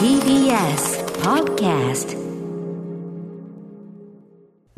TBS Podcast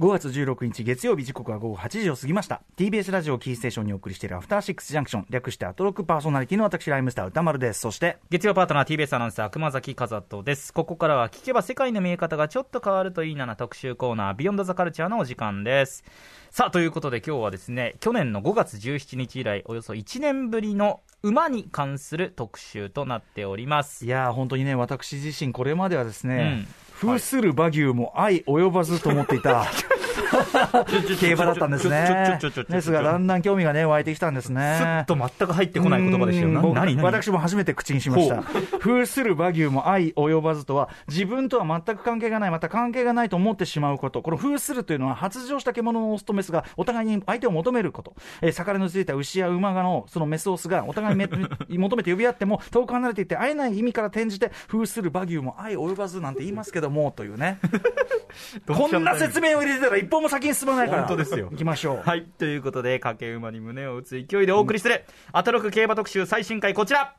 5月16日月曜日時刻は午後8時を過ぎました。TBS ラジオキーステーションにお送りしているアフターシックスジャンクション。略してアトロックパーソナリティの私ライムスター歌丸です。そして月曜パートナー TBS アナウンサー熊崎和人です。ここからは聞けば世界の見え方がちょっと変わるといいなな特集コーナービヨンドザカルチャーのお時間です。さあということで今日はですね去年の5月17日以来およそ1年ぶりの馬に関する特集となっております。いやー本当にね私自身これまではですね、うん風する馬牛も愛及ばずと思っていた。競馬だったんですねですがだんだん興味がね湧いてきたんですねすっと全く入ってこない言葉でしたよ何私も初めて口にしました。風する馬牛も相及ばずとは、自分とは全く関係がない、また関係がないと思ってしまうこと。この風するというのは、発情した獣のオスとメスがお互いに相手を求めること。えー、逆らいのついた牛や馬がの、そのメスオスがお互いに求めて呼び合っても、遠く離れていて会えない意味から転じて、風する馬牛も相及ばずなんて言いますけども、というね。こんな説明を入れてたら一歩も先に進まないから。本当ですよ。行きましょう。はい。ということで掛け馬に胸を打つ勢いでお送りする、アトロク競馬特集最新回こちら。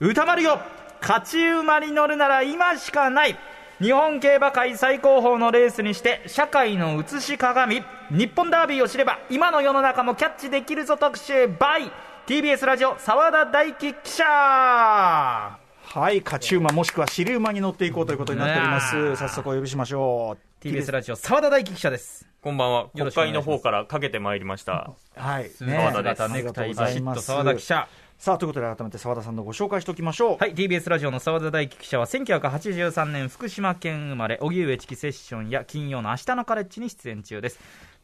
歌丸よ。勝ち馬に乗るなら今しかない。日本競馬界最高峰のレースにして社会の映し鏡。日本ダービーを知れば今の世の中もキャッチできるぞ特集。by TBS ラジオ澤田大樹記者はい、勝ち馬もしくは尻馬に乗っていこうということになっております。早速お呼びしましょう。TBS ラジオ澤田大樹記者ですこんばんは。国会の方からかけてまいりました。はい、澤田ですあネクりがとうごタイバシッとざいます。澤田記者さあ、ということで改めて澤田さんのご紹介しておきましょう。はい、TBS ラジオの澤田大樹記者は1983年福島県生まれ荻上チキセッションや金曜の明日のカレッジに出演中です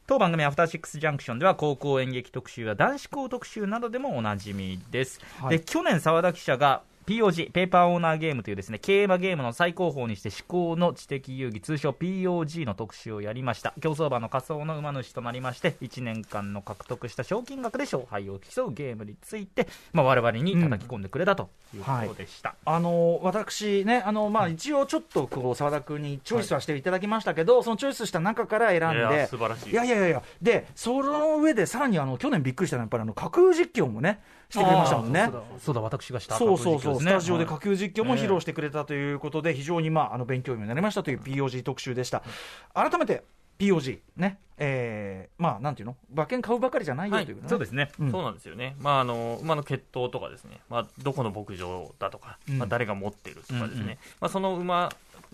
当番組「アフターシックスジャンクション」では高校演劇特集や男子校特集などでもおなじみです、はいで去年澤田記者が POG ペーパーオーナーゲームというですね競馬ゲームの最高峰にして至高の知的遊戯通称 POG の特集をやりました。競走馬の仮想の馬主となりまして1年間の獲得した賞金額で勝敗を競うゲームについて、まあ、我々に叩き込んでくれたということでした、あの私ね、あのまあ、一応ちょっとこう澤田君にチョイスはしていただきましたけど、そのチョイスした中から選んいやで、素晴らしい。いやいやいやいや、で、その上でさらにあの去年びっくりしたのは、やっぱりあの架空実況もね、してくれましたもんね。そうだ私がしたそうそうそう、スタジオでか架空実況も披露してくれたということで、非常に、まあ、あの勉強にもなりましたという POG 特集でした。改めて POG ね、えー、まあなんていうの、馬券買うばかりじゃないよというね、そうですね。うん。そうなんですよね。まあ、あの、馬の血統とかですね、まあ、どこの牧場だとか、うん。まあ、誰が持ってるとかですね、うんうん。まあ、その馬、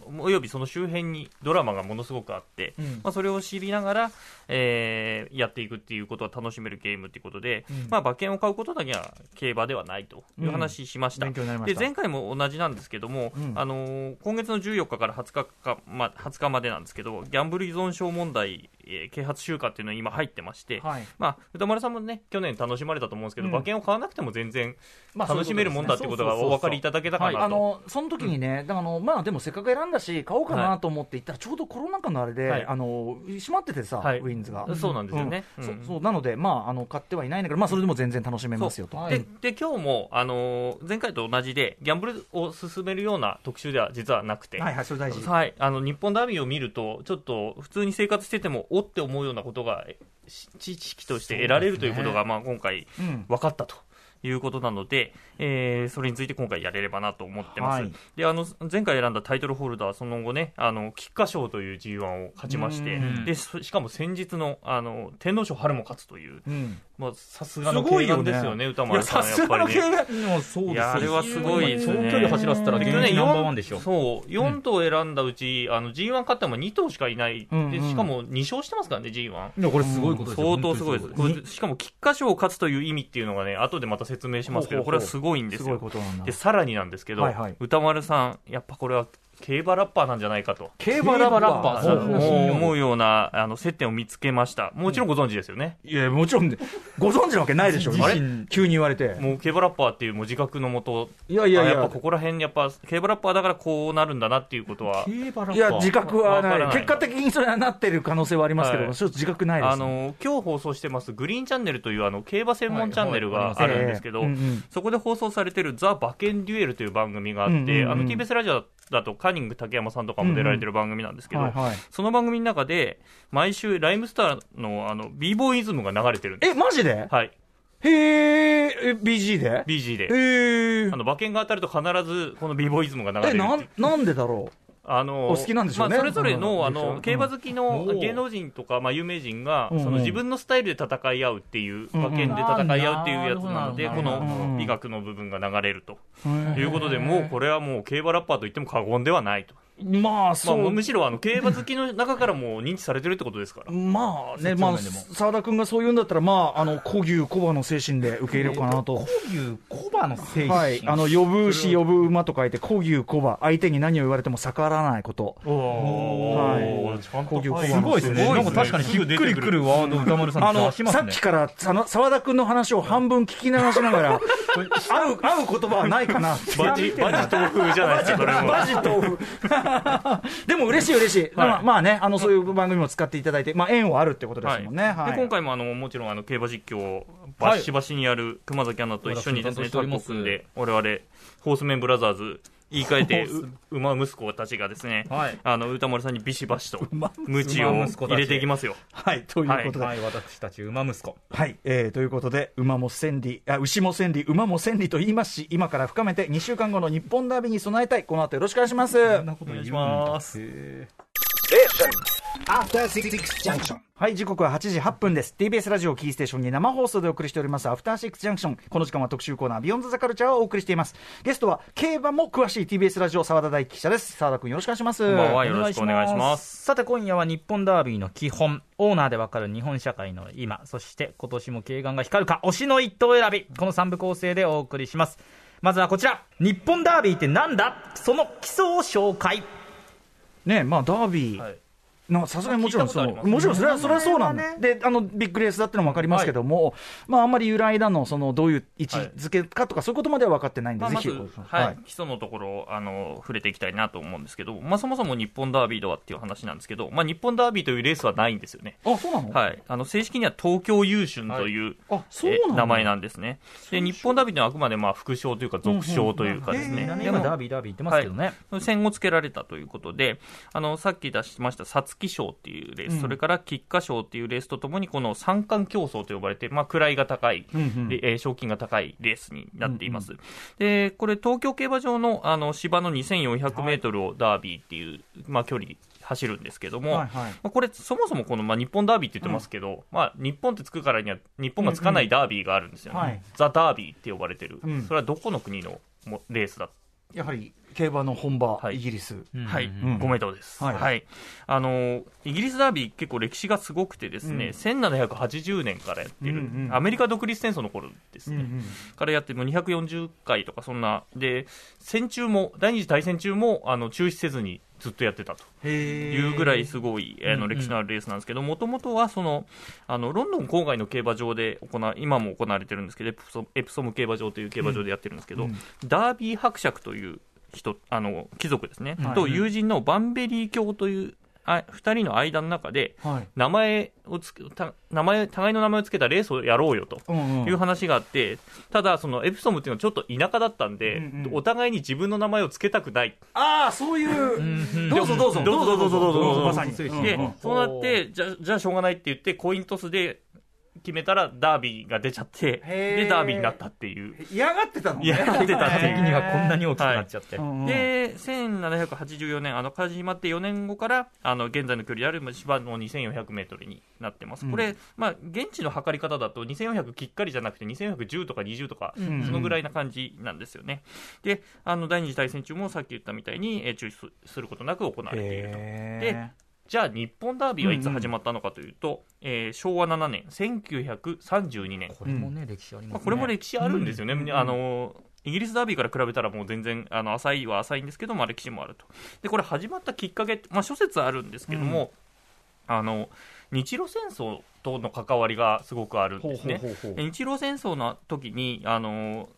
およびその周辺にドラマがものすごくあって、うん。まあ、それを知りながら、えーやっていくっていうことは楽しめるゲームっていうことで、うん。まあ、馬券を買うことだけは競馬ではないという話しました。で前回も同じなんですけども、うん。あのー今月の14日から20日か、まあ、20日までなんですけど、ギャンブル依存症問題、えー啓発週間っていうのが今入ってまして、はい。まあ、歌丸さんもね、去年楽しまれたと思うんですけど、うん。馬券を買わなくても全然まあ楽しめるもんだってことがお分かりいただけたかなと。あのその時にね、だからあのまあでもせっかく選んだし、買おうかなと思って行ったら、ちょうどコロナ禍のあれで、はい。あの閉まっててさ、はい。ウィンズが。そうなんですよね。うん。うん。そそうなので、まあ、あの買ってはいないんだけど、まあ、それでも全然楽しめますよと。でで今日も、あのー前回と同じで、ギャンブルを進めるような特集では実はなくて、はいはい、それ大事。はい、あの日本ダービーを見ると、ちょっと普通に生活してても、おって思うようなことが知識として得られるということが、まあ、今回、うん。分かったということなので、えーそれについて今回やれればなと思ってます。はい。であの前回選んだタイトルホルダー、その後ね、あの菊花賞という G1 を勝ちましてうん、でそしかも先日のあの天皇賞春も勝つという、うんまあ、さすがのすごいよね経験ですよね、歌丸さん、やっぱりね。もうそういやあれはすごいですね長距離走らせたらナンバーワンでしょそう、4頭選んだうち、あの G1 勝ったのも2頭しかいない、でしかも2勝してますからね、G1。いやこれすごいことですよ相当すごいです。しかも、菊花賞を勝つという意味っていうのがね、後でまた説明しますけど、これはすごいんですすごいよ。ことなんだで、。さらになんですけど、歌丸さん、やっぱこれは競馬ラッパーなんじゃないかと。競馬ラッパー？競馬ラッパーほうほうほうもう思うようなあの接点を見つけました。もちろんご存知ですよね。いや、もちろんね、ご存知なわけないでしょ。自あれ？身急に言われて。もう競馬ラッパーっていうもう自覚のもと、いやいやいやあやっぱここら辺、やっぱ競馬ラッパーだからこうなるんだなっていうことは、競馬ラッパーいや、自覚はない。結果的にそれはなってる可能性はありますけど、はいちょっと自覚ないです。あの今日放送してますグリーンチャンネルというあの競馬専門チャンネルがあるんですけど、そこで放送されてる「ザ・馬券デュエル」という番組があって、あの TBS ラジオだとカニング竹山さんとかも出られてる番組なんですけど、はいはい。その番組の中で毎週ライムスターのあの b ボーイズムが流れてるんです。え、マジで？はい。へえ、え BG で？BG で。へえあの馬券が当たると必ずこのビーボーイズムが流れえ、るっていう。なん、なんでだろあのお好きなんでしょうね。まあ、それぞれのあうん。の競馬好きのうん。芸能人とか、まあ、有名人が、うんその自分のスタイルで戦い合うっていう、うん馬券で戦い合うっていうやつなので、この美学の部分が流れると。う。いうことで、もうこれはもう競馬ラッパーと言っても過言ではないと。まあ、まあ、そう。むしろあの競馬好きの中からも認知されてるってことですから。まあね、まあ、澤田君がそう言うんだったら、まあ、あの、古牛、小馬の精神で受け入れようかなと。いう小馬の精神。はい。あの、呼ぶ牛、呼ぶ馬と書いて、古牛、小馬。相手に何を言われても逆らわないこと。おーちゃんとはいすごいですね。なんか確かにしっくりくるワード歌丸さんあの、さっき。から、澤田君の話を半分聞き流しながら、合う、合う言葉はないかな。バジ、豆腐じゃないですか。バジ豆腐。でも嬉しい嬉しい。まあまあね、あの、そういう番組も使っていただいて、まあ縁はあるってことですもんね。はい。で今回もあのもちろんあの競馬実況をバシバシにやる熊崎アナと一緒にですね、タッグを組んで我々ホースメンブラザーズ言い換えてう馬息子たちがですね、はい。あの歌丸さんにビシバシと馬鞭を馬息子たち入れていきますよ。はい、ということで。はい、私たち馬息子。はい、えー、ということで、馬も千里、あ牛も千里、馬も千里と言いますし、今から深めて2週間後の日本ダービーに備えたい、この後よろしくお願いします。こんなこと言いします。へ After Six Junction. はい、時刻は8時8分です。TBS ラジオキーステーションに生放送でお送りしております、アフターシックスジャンクション。この時間は特集コーナー、ビヨンドザカルチャーをお送りしています。ゲストは、競馬も詳しい TBS ラジオ、澤田大樹記者です。澤田君よろしくお願いします。こんばんはよろしくお願いしますさて今夜は日本ダービーの基本オーナーでわかる日本社会の今そして今年も軽眼が光るか推しの一頭選びこの3部構成でお送りしますまずはこちら日本ダービーってなんだ？その基礎を紹介ね、まあ、ダービー。はいなさすがにもちろんその、聞いたことありますもちろんそれは、それはそうなんだ、で、あの、ビッグレースだってのも分かりますけども、まあ、あんまり由来だの、その、どういう位置づけかとか、そういうことまでは分かってないんで、まあ、ぜひ、まず、はい。基礎のところをあの触れていきたいなと思うんですけど、まあ、そもそも日本ダービーとはっていう話なんですけど、まあ、日本ダービーというレースはないんですよね。あ、そうなの？はい、あの正式には東京優春とい。う、あ、そう名前なんですね。で、日本ダービーというのはあくまでまあ副賞というか俗賞というかですね。ダービーダービー言ってますけどね、戦をつけられたということで、あの、さっき出しました、皐月賞っていうレース、うん。それから菊花賞っていうレースとともに、この三冠競争と呼ばれて、まあ、位が高い、うんうん。でえー賞金が高いレースになっています。で、これ、東京競馬場の、あの、芝の2400メートルをダービーっていう、まあ、距離走るんですけども、はいはい。まあ、これ、そもそもこの、まあ、日本ダービーって言ってますけど、まあ、日本ってつくからには、日本がつかないダービーがあるんですよね。うんうん。はい。ザ・ダービーって呼ばれてる。うん。それはどこの国のもレースだやはり、競馬の本場、はい。イギリス。うん。はい、ん。ご名答です、ははい。いあのイギリスダービー、結構歴史がすごくて、ですね、うん。1780年からやってる、うんうんアメリカ独立戦争の頃ですね、うんうん。からやって、もう240回とか、そんな、で、戦中も、第二次大戦中もあの中止せずにずっとやってたと。いうぐらいすごい、あのうん。歴史のあるレースなんですけど、もともとはそのあのロンドン郊外の競馬場で行わ今も行われてるんですけど、エプソエプソム競馬場という競馬場でやってるんですけど、うん。ダービー伯爵という人あの貴族ですね、はい。と友人のバンベリー卿というあ2人の間の中で、はい。名前をつけた名前互いの名前をつけたレースをやろうよと。うんうん。いう話があって、ただ、そのエプソムっていうのはちょっと田舎だったんで、うんうん。お互いに自分の名前をつけたくない。ああ、そういう、んどうぞどうぞ、どうぞどうぞどうぞ。どうぞまさに。で、うん。そうなって、じゃあ、じゃあしょうがないって言って、コイントスで決めたら、ダービーが出ちゃって、で、ダービーになったっていう。嫌がってたのね。嫌がってたっていう的にはこんなに大きくなっちゃって、うんうん、で、1784年、あの、始まって4年後から、あの、現在の距離である芝の2400メートルになってます。これ、まあ、現地の測り方だと2400きっかりじゃなくて2410とか20とか、んそのぐらいな感じなんですよね。で、あの、第二次大戦中もさっき言ったみたいに、えー中止すすることなく行われていると。でじゃあ、日本ダービーはいつ始まったのかというと、えー昭和7年、1932年。これもね、歴史ありますまあ、ねこれも歴史あるんですよね、あのイギリスダービーから比べたらもう全然あの浅いは浅いんですけど、まあ、歴史もあると。で、これ始まったきっかけまあ、諸説あるんですけども、あの日露戦争との関わりがすごくあるんですね。ほうほうほうほう日露戦争の時にあの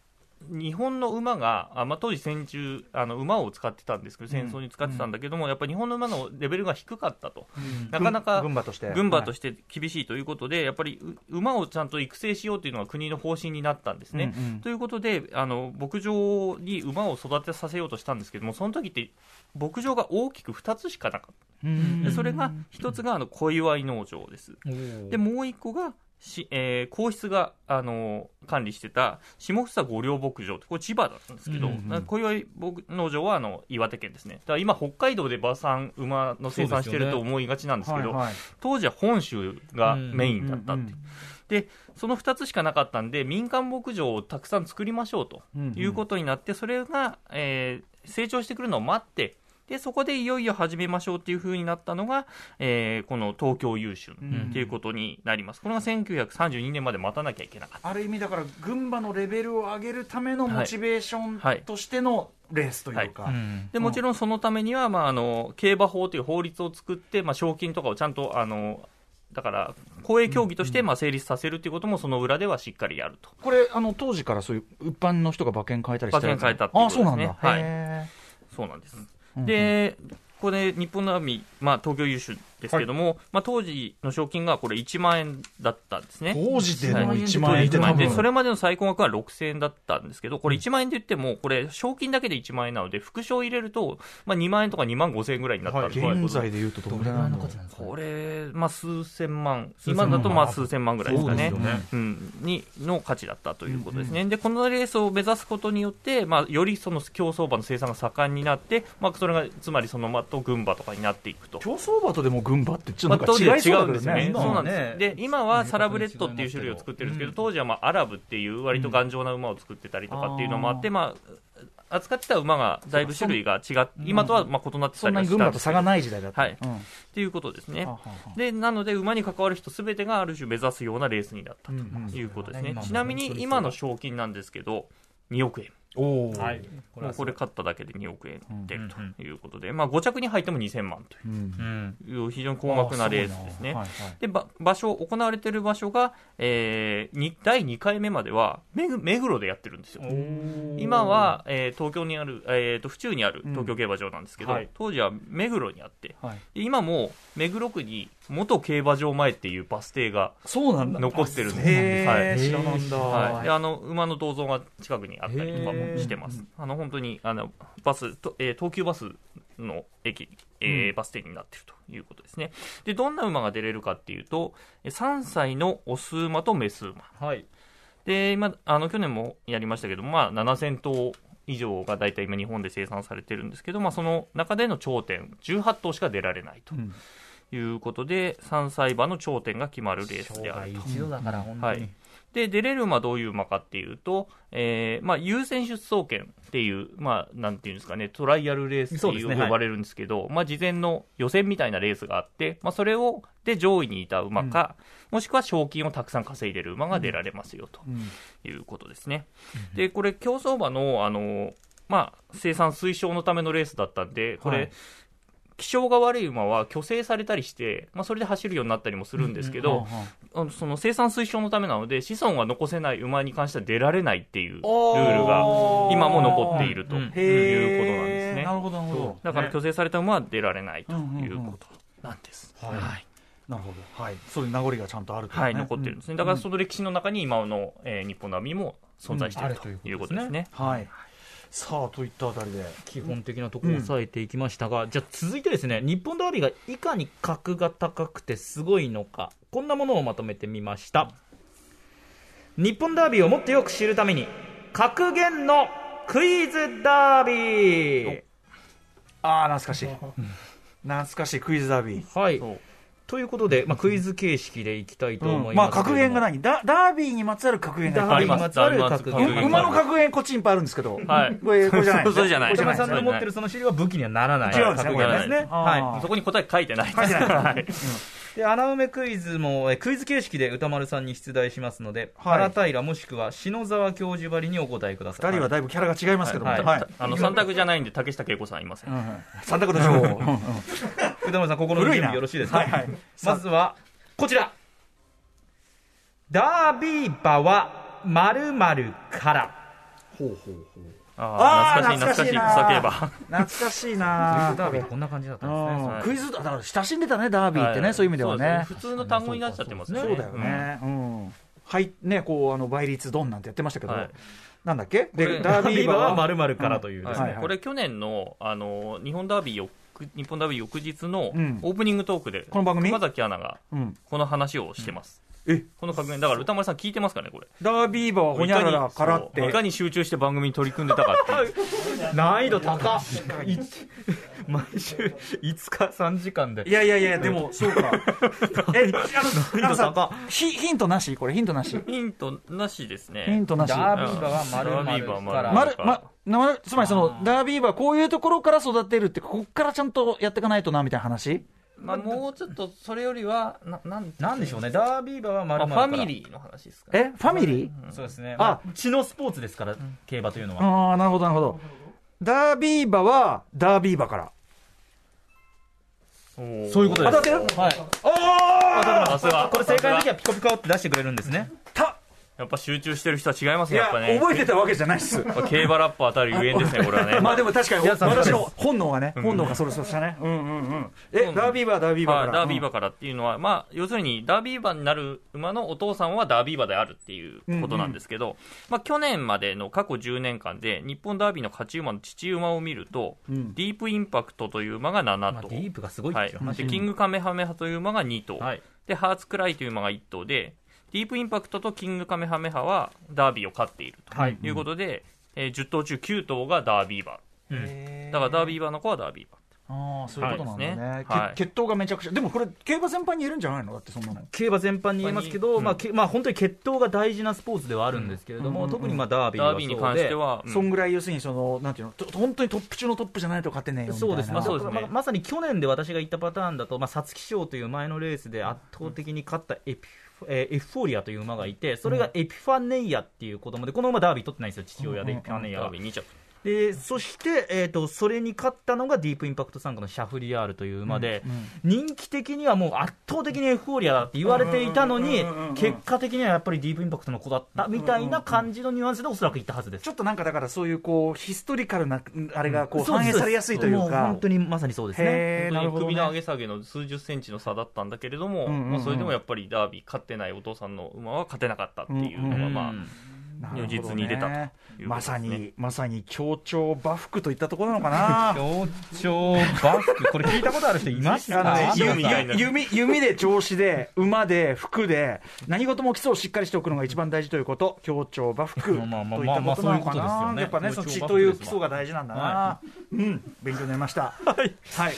日本の馬が、あまあ、当時戦中あの馬を使ってたんですけど戦争に使ってたんだけども、やっぱり日本の馬のレベルが低かったと、なかなか軍馬として。軍馬として厳しいということで、やっぱりう馬をちゃんと育成しようというのが国の方針になったんですね。うんうん。ということであの、牧場に馬を育てさせようとしたんですけども、その時って牧場が大きく2つしかなかった、うん。でそれが1つがあの小祝農場です。でもう1個が、しえー皇室が、あの管理してた下房御陵牧場これ千葉なんですけど、うんうん小祝農場はあの岩手県ですね。だから今北海道で馬産馬の生産してると思いがちなんですけどはいはい。当時は本州がメインだったっていう、うんでその2つしかなかったんで民間牧場をたくさん作りましょうとうんうん。いうことになってそれが、えー成長してくるのを待ってでそこでいよいよ始めましょうっていう風になったのが、えーこの東京優春っていうことになります、これが1932年まで待たなきゃいけなかった。ある意味だから群馬のレベルを上げるためのモチベーショはいンとしてのレースというか、うん。でもちろんそのためには、まあ、あの競馬法という法律を作って、まあ、賞金とかをちゃんとあのだから公営競技としてまあ成立させるということもその裏ではしっかりやると。これあの当時からそういう一般の人が馬券変えたりして馬券変えたってことですね。そうなんだ、はい。へそうなんです。で、これ、日本のアーミー、まあ、東京優秀ですけども、まあ、当時の賞金がこれ1万円だったんですね。当時でのはい。1万円って1万円で、多分。それまでの最高額は6000円だったんですけど、これ1万円で言っても、これ、賞金だけで1万円なので、副賞入れると、まあ、2万円とか2万5千円ぐらいになったんで。す現在でいうとどれぐらいなのこれ、まあ、数千万、今だとまあ数千万ぐらいですかね。そうね。うん、にの価値だったということですね、でこのレースを目指すことによって、まあ、よりその競走馬の生産が盛んになって、まあ、それがつまりその馬と群馬とかになっていくと。競走馬とでも群馬ってちょまあ、っと違いそうだけど違うんですよね。そうなんです。で、今はサラブレッドっていう種類を作ってるんですけど、当時はまあアラブっていう割と頑丈な馬を作ってたりとかっていうのもあって、まあ、扱ってた馬がだいぶ種類が違って、今とはまあ異なってたりはしそんなに群たんですけど馬と差がない時代だった、はい。うん。っていうことですね。は。ははで、なので馬に関わる人すべてがある種目指すようなレースになったうんうんということですね。ちなみに今の賞金なんですけど、2億円。おー。はい。もうこれ勝っただけで2億円出るうんということで、まあ5着に入っても2000万とう。んうん。いう非常に高額なレースですね。はいはいでば場所、行われている場所が、えーに第2回目までは目黒目黒でやってるんですよ。今は、えー東京にある、えー、と府中にある東京競馬場なんですけど、うん。はい。当時は目黒にあって、はい。で今も目黒区に元競馬場前っていうバス停がそうなんだ。残ってるんで。はい。知らなんだ、はい、であの馬の銅像が近くにあったりとかもしてます。あの本当にあのバスと、えー東急バスの駅、えーバス停になっているということですね。でどんな馬が出れるかっていうと、えー3歳のオス馬とメス馬。はい。で今あの去年もやりましたけど、まあ、7000頭以上が大体今日本で生産されてるんですけど、まあ、その中での頂点18頭しか出られないと。うんいうことで、3歳馬の頂点が決まるレースであると。一度だから本当に。はい、で出れる馬どういう馬かっていうと、えーまあ、優先出走権っていう、まあ、なんていうんですかね、トライアルレースっていう呼ばれるんですけど、まあ、事前の予選みたいなレースがあって、まあ、それをで上位にいた馬か、もしくは賞金をたくさん稼いでる馬が出られますよとうん。いうことですね。でこれ競走馬のあの、まあ、生産推奨のためのレースだったんで、これ、はい気性が悪い馬は虚勢されたりして、まあ、それで走るようになったりもするんですけど、その生産推奨のためなので子孫が残せない馬に関しては出られないっていうルールが今も残っているということなんですね。なるほどなるほど。だから虚勢された馬は出られないということなんです。はい。なるほど。はい。そういう名残がちゃんとあるとはい、残ってるんですね。だからその歴史の中に今の、えー日本の網も存在しているということですね。はいさあといったあたりで基本的なところを押さえていきましたが、じゃあ続いてですね日本ダービーがいかに格が高くてすごいのかこんなものをまとめてみました。日本ダービーをもっとよく知るために格言のクイズダービー。ああ懐かしい。懐かしいクイズダービー。はいということで、まあ、クイズ形式でいきたいと思います、まあ格言が何ダダービーにまつわる格言ダービーにまつわる格言。馬の格言こっちにいっぱいあるんですけど。はい。これこれじゃない。それじゃない。小島さんの持ってるその資料は武器にはならない。違うんですね。格言ですね。これねはい。そこに答え書いてないです。書いてない。はい。で穴埋めクイズもえクイズ形式で歌丸さんに出題しますので、はい。原平もしくは篠沢教授ばりにお答えください。二人はだいぶキャラが違いますけども。はい。はい。あの三択じゃないんで竹下恵子さんいません。うん。三択でしょ う歌丸さん心の準備よろしいですか、はいはい。まずはこちら。ダービー馬は〇〇から。ああ、懐かしい、懐かしい、草競馬。懐かしいな。ダービーこんな感じだったんですね。うん。クイズだだから親しんでたねダービーってね、はい。そういう意味ではね。普通の単語になっちゃってますね。そうだよね。うん。はいねこうあの倍率ドンなんてやってましたけど、はい。なんだっけ？ダービー馬は？丸〇〇からというですね、はいはいこれ去年の、あの、日本ダービー翌、日本ダービー翌日のうん。オープニングトークで、この番組？熊崎アナがうん。この話をしてます。え？この格言だから歌丸さん聞いてますかねこれ。ダービー馬はほにゃららからって。いかに集中して番組に取り組んでたかって難易度高毎週5日3時間で。いやいやいやでもそうか。えあのあのさ高ヒヒントなし？これヒントなし。ヒントなしですね。ヒントなし。ダービー馬は丸々ダービー馬は丸々まるまなつまりそのダービー馬はこういうところから育てるってここからちゃんとやっていかないとなみたいな話？まあ、もうちょっとそれよりはななんなんでしょうね。ダービー馬はまあファミリーの話ですか？ねえファミリー？そうですね。あ。まあ血のスポーツですから競馬というのは。ああなるほどなるほど。ダービー馬はダービー馬から。そういうことです。当たってる？はい。さす。がこれ正解の時はピコピコって出してくれるんですね。たやっぱ集中してる人は違いますねやっぱね。覚えてたわけじゃないっす。まあ競馬ラッパーたるゆえんですねこれはね。まあでも確かに 私の本能がね本能がそれそうしたね。うんうんうん。えうん。ダービー馬はダービー馬から。はいダービー馬からっていうのは、まあ、要するにダービー馬になる馬のお父さんはダービー馬であるっていうことなんですけど、まあ、去年までの過去10年間で日本ダービーの勝ち馬の父馬を見ると、うん。ディープインパクトという馬が7まあ頭、ディープがすごいっはい。でキングカメハメハという馬が2頭、はい。でハーツクライという馬が1頭でディープインパクトとキングカメハメハはダービーを勝っているとはい。いうことで、えー10頭中9頭がダービー馬だからダービー馬の子はダービー馬ああそういうことなんだね、はい。血統がめちゃくちゃでもこれ競馬全般に言えるんじゃないの？だってそんなの。競馬全般に言いますけど、うん。まあけまあ、本当に血統が大事なスポーツではあるんですけれども、うんうんうん。特にまあダービーに関しては、うん。そんぐらい要するにそのなんていうのと本当にトップ中のトップじゃないと勝てねえよみたいな。そうですね、まあそうですね。ままさに去年で私が言ったパターンだと、まあ、皐月賞という前のレースで圧倒的に勝ったエピフ、えーエフフォーリアという馬がいて、それがエピファネイアっていう子供で、この馬ダービー取ってないんですよ、父親で、エピファネイアがダービー2着でそして、えー、とそれに勝ったのがディープインパクト参加のシャフリヤールという馬で、人気的にはもう圧倒的にエフフォーリアだって言われていたのにうんうんうんうん、結果的にはやっぱりディープインパクトの子だったみたいな感じのニュアンスでおそらく言ったはずです。ちょっとなんかだからそういうこうヒストリカルなあれがこう反映されやすいというもうか本当にまさにそうですね。首の上ね、げ下げの数十センチの差だったんだけれども、うんうんうんまあ、それでもやっぱりダービー勝ってないお父さんの馬は勝てなかったっていうのが、まあ、なるほどね如実に出たとね。まさにまさに協調馬服といったところなのかな。協調バフク、これ聞いたことある人いますか？あのね、弓弓で調子で、馬で、服で、何事も基礎をしっかりしておくのが一番大事ということ、協調馬服といったまあまあことなのかそういうことですよな、ね。やっぱね、その血という基礎が大事なんだな、うん、勉強になりました。はい、はい、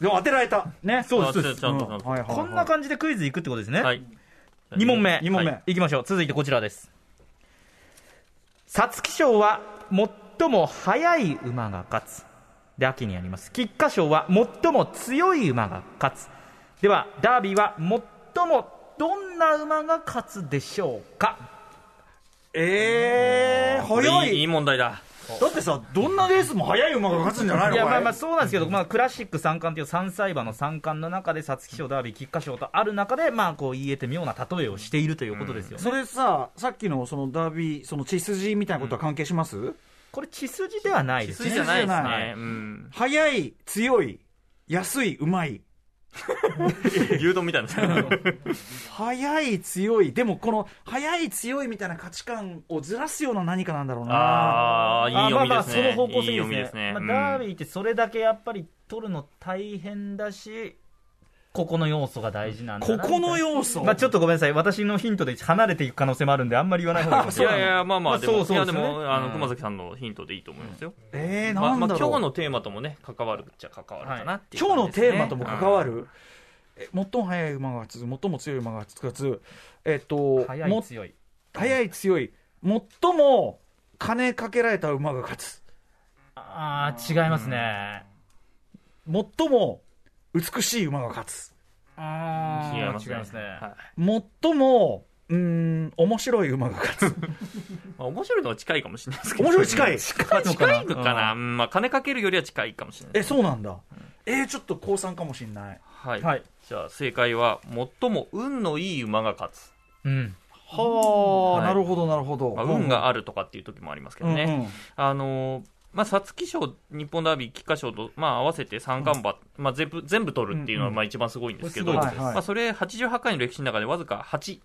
でも当てられた、ね、そうあちゃんとちゃんと。うん。はいはいはい。こんな感じでクイズいくってことですね。はい。2問目。二問目。はい。いきましょう。続いてこちらです。皐月賞は最も速い馬が勝つ。で、秋にあります。菊花賞は最も強い馬が勝つ。では、ダービーは最もどんな馬が勝つでしょうか？えー、これ早いいい問題だだってさ、どんなレースも速い馬が勝つんじゃないの？いやまあまあこそうなんですけど、まあ、クラシック三冠という3歳馬の三冠の中で皐月賞、ダービー、菊花賞とある中で、まあ、こう言えて妙な例えをしているということですよね。れそれさ、さっきのそのダービー、その血筋みたいなことは関係します、これ血筋ではないですね。筋じゃないです筋じゃないね、うん、速い、強い、安い、うまい。牛丼みたいな。速い強いでもこの速い強いみたいな価値観をずらすような何かなんだろうな。ああいい読みまあまあですね。その方向性ですすね、ね。まあ、うん。ダービーってそれだけやっぱり取るの大変だしここの要素が大事なんだなここの素要素、まあちょっとごめんなさい。私のヒントで離れていく可能性もあるんであんまり言わない方がいいかもしいれない。やいやまあままああでも、そうそうですね。いやでもあのうん。熊崎さんのヒントでいいと思いますよ、えー、まあまあなんだろう、今日のテーマともね関わるっちゃ関わるかなっていう今日の感じですね、テーマとも関わる、え最も速い馬が勝つ最も強い馬が勝つえっとも早い強い。速い強い。最も金かけられた馬が勝つ。ああ違いますね。最も美しい馬が勝つ。あ違いますね。違いますね。はい。最もうーん面白い馬が勝つ。まあ、面白いのは近いかもしれないですけど。面白い近い。近い。の近いのかな、うん。まあ、金かけるよりは近いかもしれない。えそうなんだ。えー、ちょっと高三かもしれない。はい、はい。じゃあ正解は最も運のいい馬が勝つ、うん。はあ、はい。なるほどなるほど、まあ、運があるとかっていう時もありますけどね、うんうん。あのーまあ、皐月賞、日本ダービー、菊花賞と、まあ、合わせて三冠馬、まあ、全部全部取るっていうのは、うんうんまあ、一番すごいんですけど、これすごいですはいまあ、それ88回の歴史の中でわずか8、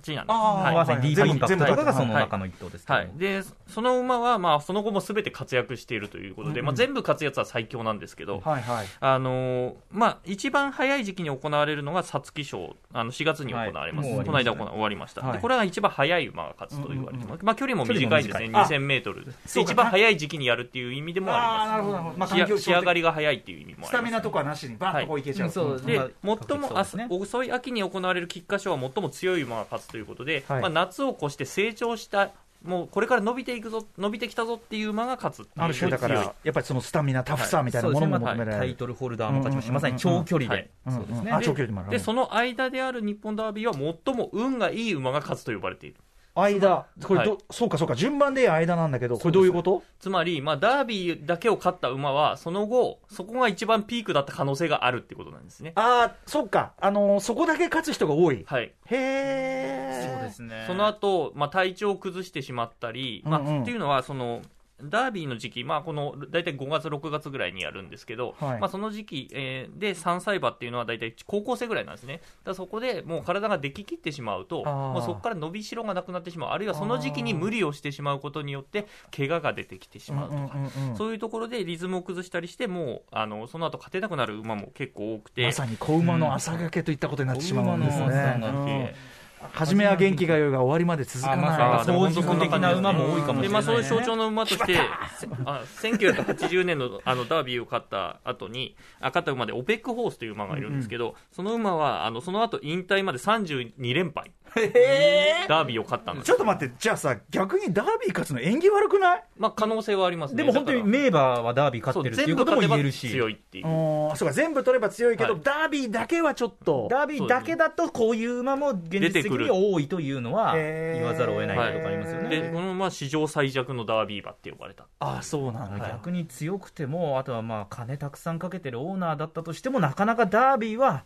8位なんです。はい。まさにディープインパクトとか。がそのはい。中の一頭ですはい、でその馬は、まあ、その後もすべて活躍しているということで、まあ、全部勝つやつは最強なんですけど、はいはい。あのーまあ、一番早い時期に行われるのが皐月賞、あの4月に行われます、はい。この間終わりましたね。行終わりました、はい。でこれが一番早い馬が勝つと言われてます、まあ、距離も短いですね、距離も短い2000メ一番早い時期にやるっていう意味でもああ、あり。まあ、ます、仕上がりが早いっていう意味もあります、スタミナとかなしにバッとこういけちゃう。はい。うんそうで、まあ最もね遅い秋に行われる菊花賞は最も強い馬が勝つということで、はい。まあ、夏を越して成長した、もうこれから伸びていくぞ、伸びてきたぞっていう馬が勝つある種だから、やっぱりそのスタミナ、タフさみたいなものも求めらタイれる。トルホルダーも勝ちました、まさに長距離。で、その間である日本ダービーは最も運がいい馬が勝つと呼ばれている。間。これど、はいそうかそうか、順番で間なんだけど、これどういうこと？つまり、まあ、ダービーだけを勝った馬は、その後、そこが一番ピークだった可能性があるってことなんですね。ああ、そうか。あのーそこだけ勝つ人が多い。はい。へえ。そうですねその後、まあ、体調を崩してしまったり、まあうんうんっていうのは、その、ダービーの時期、まあ、この大体5月、6月ぐらいにやるんですけど、はい。まあ、その時期、えーで3歳馬っていうのは大体高校生ぐらいなんですね、だそこでもう体が出来切ってしまうと、もうそこから伸びしろがなくなってしまう、あるいはその時期に無理をしてしまうことによって、怪我が出てきてしまうとか、そういうところでリズムを崩したりして、もうあのその後勝てなくなる馬も結構多くて。まさに子馬の朝がけといったことになってしまうんですね。うん初めは元気がよいが終わりまで続かない。そんな感じですね的な馬も多いかもしれないねでまあ、そういう象徴の馬として、せあ1980年のあのダービーを勝った後に、あ勝った馬でオペックホースという馬がいるんですけど、その馬はあのその後引退まで32連敗、ダービーを勝ったんですちょっと待って、じゃあさ、逆にダービー勝つの縁起悪くない？まあ、可能性はありますね。でも本当に名馬はダービー勝ってるっていうことも言えるし、強いっていう。うんそうか、全部取れば強いけど、はいダービーだけはちょっと。ダービーだけだとこういう馬も現実的に多いというのは言わざるを得ないところがありますよね。で、この馬は史上最弱のダービー馬って呼ばれた。あそうなんだ。逆に強くても、あとはまあ金たくさんかけてるオーナーだったとしても、なかなかダービーは。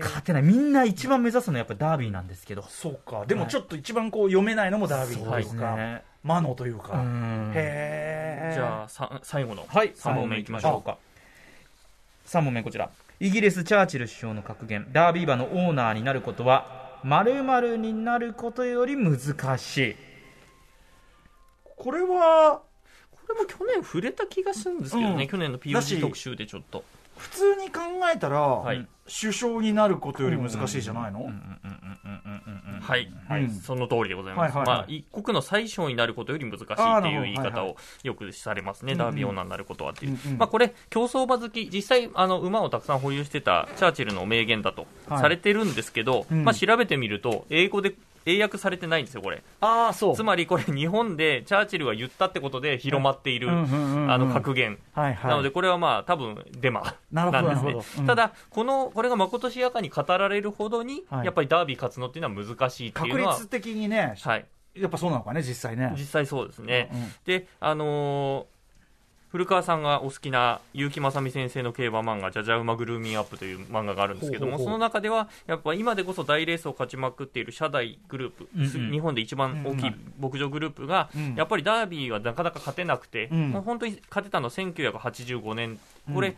勝てない、みんな一番目指すのはやっぱダービーなんですけど、そうか。でもちょっと一番こう読めないのもダービーというか、ね。魔のといううか。んへえ。じゃあ、さ最後のはい、3問目いきましょうか。か。3問目こちら。イギリス・チャーチル首相の格言、ダービー馬のオーナーになることは、〇〇になることより難しい。これは、これも去年触れた気がするんですけどね、うん去年の POG 特集でちょっと。普通に考えたら、い首相になることより難しいじゃないの、はい、はいうんその通りでございます。まあ、一国の最小になることより難しいっていう言い方をよくされますね、うんダービーオーナーになることはっていう。まあ、これ、競走馬好き、実際、あの、馬をたくさん保有してたチャーチルの名言だとはいされてるんですけど、うんまあ、調べてみると、英語で英訳されてないんですよ、これ。ああ、そう。つまりこれ、日本でチャーチルが言ったってことで広まっている、あの、格言。はいはい。なので、これはまあ、多分デマなるほどなんですねただ、この、これがまことしやかに語られるほどに、はいやっぱりダービー勝つのっていうのは難しいっていう確のは、率的にね、はい。やっぱそうなのかね、実際ね。実際そうですね。うんで、あのー古川さんがお好きな結城正美先生の競馬漫画「じゃじゃ馬グルーミンアップ」という漫画があるんですけどもその中ではやっぱ今でこそ大レースを勝ちまくっている社大グループ、うんうん。日本で一番大きい牧場グループが、うん。やっぱりダービーはなかなか勝てなくて、うん。もう本当に勝てたのは1985年これ、うん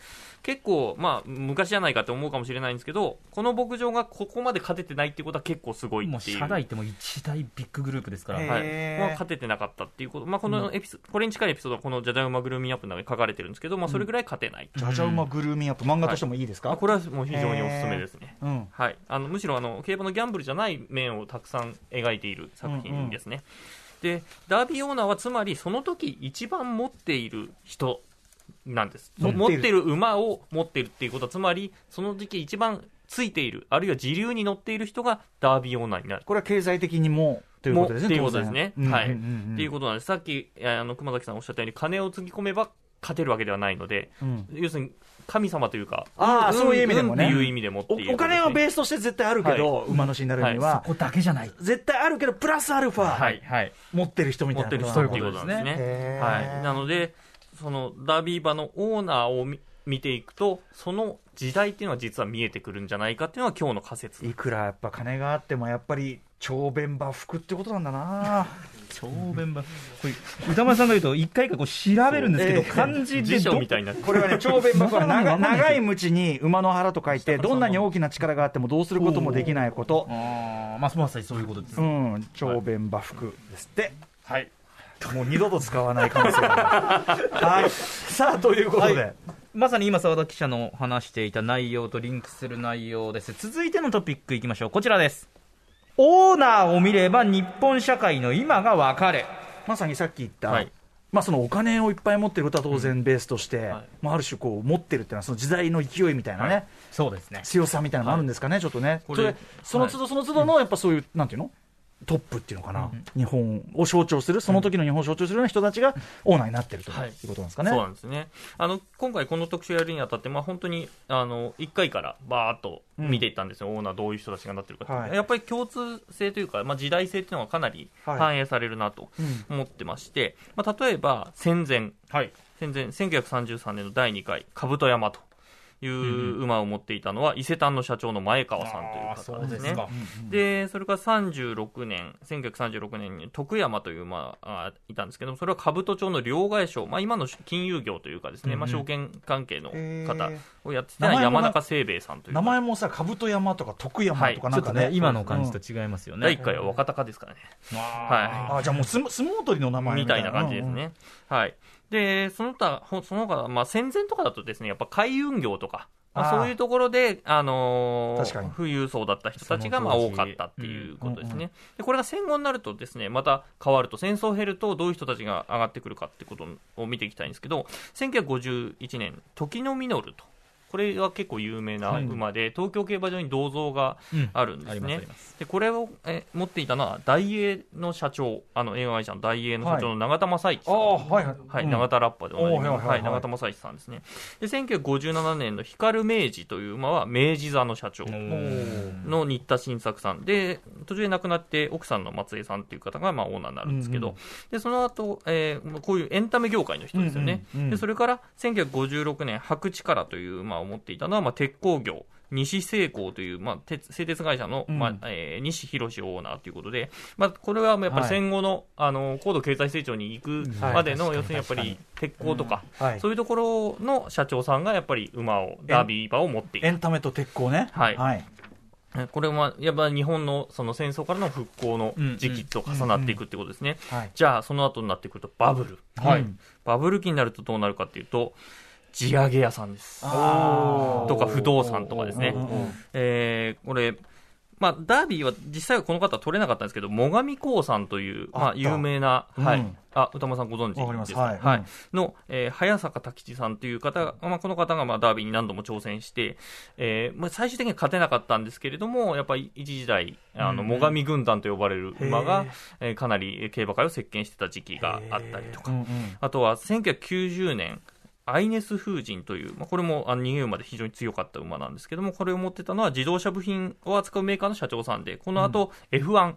結構、まあ、昔じゃないかと思うかもしれないんですけどこの牧場がここまで勝ててないっていうことは結構すごいもうっていう。社大ってもう一大ビッググループですから、はい。まあ、勝ててなかったっていうこと、まあ、このエピソ、これに近いエピソードはこのじゃじゃ馬グルーミンアップの中に書かれてるんですけど、まあ、それぐらい勝てない、じゃじゃ馬グルーミンアップ、漫画としてもいいですか、あこれはもう非常におすすめですね。うん。はい、あのむしろあの競馬のギャンブルじゃない面をたくさん描いている作品ですね。でダービーオーナーはつまりその時一番持っている人なんです。持っている。持っている馬を持っているっていうことはつまりその時期一番ついているあるいは自流に乗っている人がダービーオーナーになる。これは経済的にも、ということですね。もっていうことですね。はい。っていうことなんです。さっき、あの、熊崎さんおっしゃったように、金をつぎ込めば勝てるわけではないので、うん。要するに神様というか、あーそういう意味でもね。運っていう意味で持っている、おお金はベースとして絶対あるけど、馬主になるには、ここだけじゃない。絶対あるけど、プラスアルファ、はい。はい。持ってる人みたいな持ってる人ことなのっていうことなんですね。へーはい。なので、その、ダービー馬のオーナーを見見ていくとその時代っていうのは実は見えてくるんじゃないかっていうのが今日の仮説。いくらやっぱ金があってもやっぱり長弁馬服ってことなんだな。長弁馬これ歌丸さんが言うと一回かこう調べるんですけど、ええ漢字で辞書どみたいになってこれはね長弁馬服は長 長い鞭に馬の腹と書いてどんなに大きな力があってもどうすることもできないこと。まあまさにそういうことです、うん。長弁馬服ですって。はいもう二度と使わない可能性がある。はい。さあということで、はい。まさに今澤田記者の話していた内容とリンクする内容です。続いてのトピックいきましょう。こちらです。オーナーを見れば日本社会の今がわかる。まさにさっき言った、はい。まあ、そのお金をいっぱい持ってることは当然ベースとして、はい。まあ、ある種こう持ってるっていうのはその時代の勢いみたいなね、そうですね。強さみたいなのもあるんですかね、ちょっとね、それその都度その都度のやっぱそういう、なんていうの、トップっていうのかな、日本を象徴する、その時の日本を象徴するような人たちがオーナーになってるとはい。いうことなんですかね。そうなんですね。あの今回、この特集やるにあたって、まあ、本当にあの1回からバーっと見ていったんですよ、オーナー、どういう人たちがなってるかっていうはい。やっぱり共通性というか、まあ、時代性っていうのがかなりはい。反映されるなとうん。思ってまして、まあ、例えば戦前、はい。戦前1933年の第2回、兜山という馬を持っていたのは、伊勢丹の社長の前川さんという方ですね。で、それから36年、1936年に徳山という馬がいたんですけども、それは兜町の両替商、まあ、今の金融業というかですね、まあ、証券関係の方をやってた山中清兵衛さんという名前もさ、兜山とか徳山とかなんかね、ちょっとね今の感じと違いますよね、第1回は若鷹ですからね。はあじゃあもう相撲取りの名い。前みたいな感じですね。はい。で、その他、ほその他、まあ、戦前とかだとですね、やっぱ海運業とか、まあ、そういうところで、あのー富裕層だった人たちがまあ多かったっていうことですね、うんうんでこれが戦後になるとですねまた変わると戦争を経るとどういう人たちが上がってくるかってことを見ていきたいんですけど1951年時の実るとこれは結構有名な馬で、東京競馬場に銅像があるんですね。でこれをえ持っていたのは大英の社長あの映画会社の大英の社長の永田正一さん、はいはい。はい、うん。永田ラッパでおなじみはい永田正一さんですね。で、1957年の光明治という馬は明治座の社長の新田新作さん。で、途中で亡くなって奥さんの松江さんという方がまあオーナーになるんですけど、うんで、その後、えーこういうエンタメ業界の人ですよね。で、それから1956年白力という馬を持っていたのは、まあ、鉄工業。西製鋼という、まあ、鉄製鉄会社の、うんまあえー西博オーナーということで、まあ、これはやっぱり戦後の,、あの高度経済成長に行くまでの、はい要するにやっぱり鉄鋼とか、はいそういうところの社長さんがやっぱり馬を、ダービー馬を持っている。エンタメと鉄鋼ね。はいはい。これはやっぱ日本のその戦争からの復興の時期と重なっていくってことですね。はい。じゃあ、その後になってくるとバブル。はい。バブル期になるとどうなるかっていうと、地上げ屋さんです。とか不動産とかですね。えーこれ、まあ、ダービーは実際はこの方は取れなかったんですけど、最上興産という、まあ、有名な、はい。うんあ歌間さんご存知ですかはい。はい。の、えー早坂太吉さんという方が、まあ、この方がまあダービーに何度も挑戦して、えーまあ、最終的には勝てなかったんですけれども、やっぱり一時代、あの最上軍団と呼ばれる馬が、えーかなり競馬界を席巻してた時期があったりとか。う、んうん。あとは1990年、アイネス風神という、まあ、これもあの逃げ馬で非常に強かった馬なんですけども、これを持ってたのは自動車部品を扱うメーカーの社長さんで、この後、F1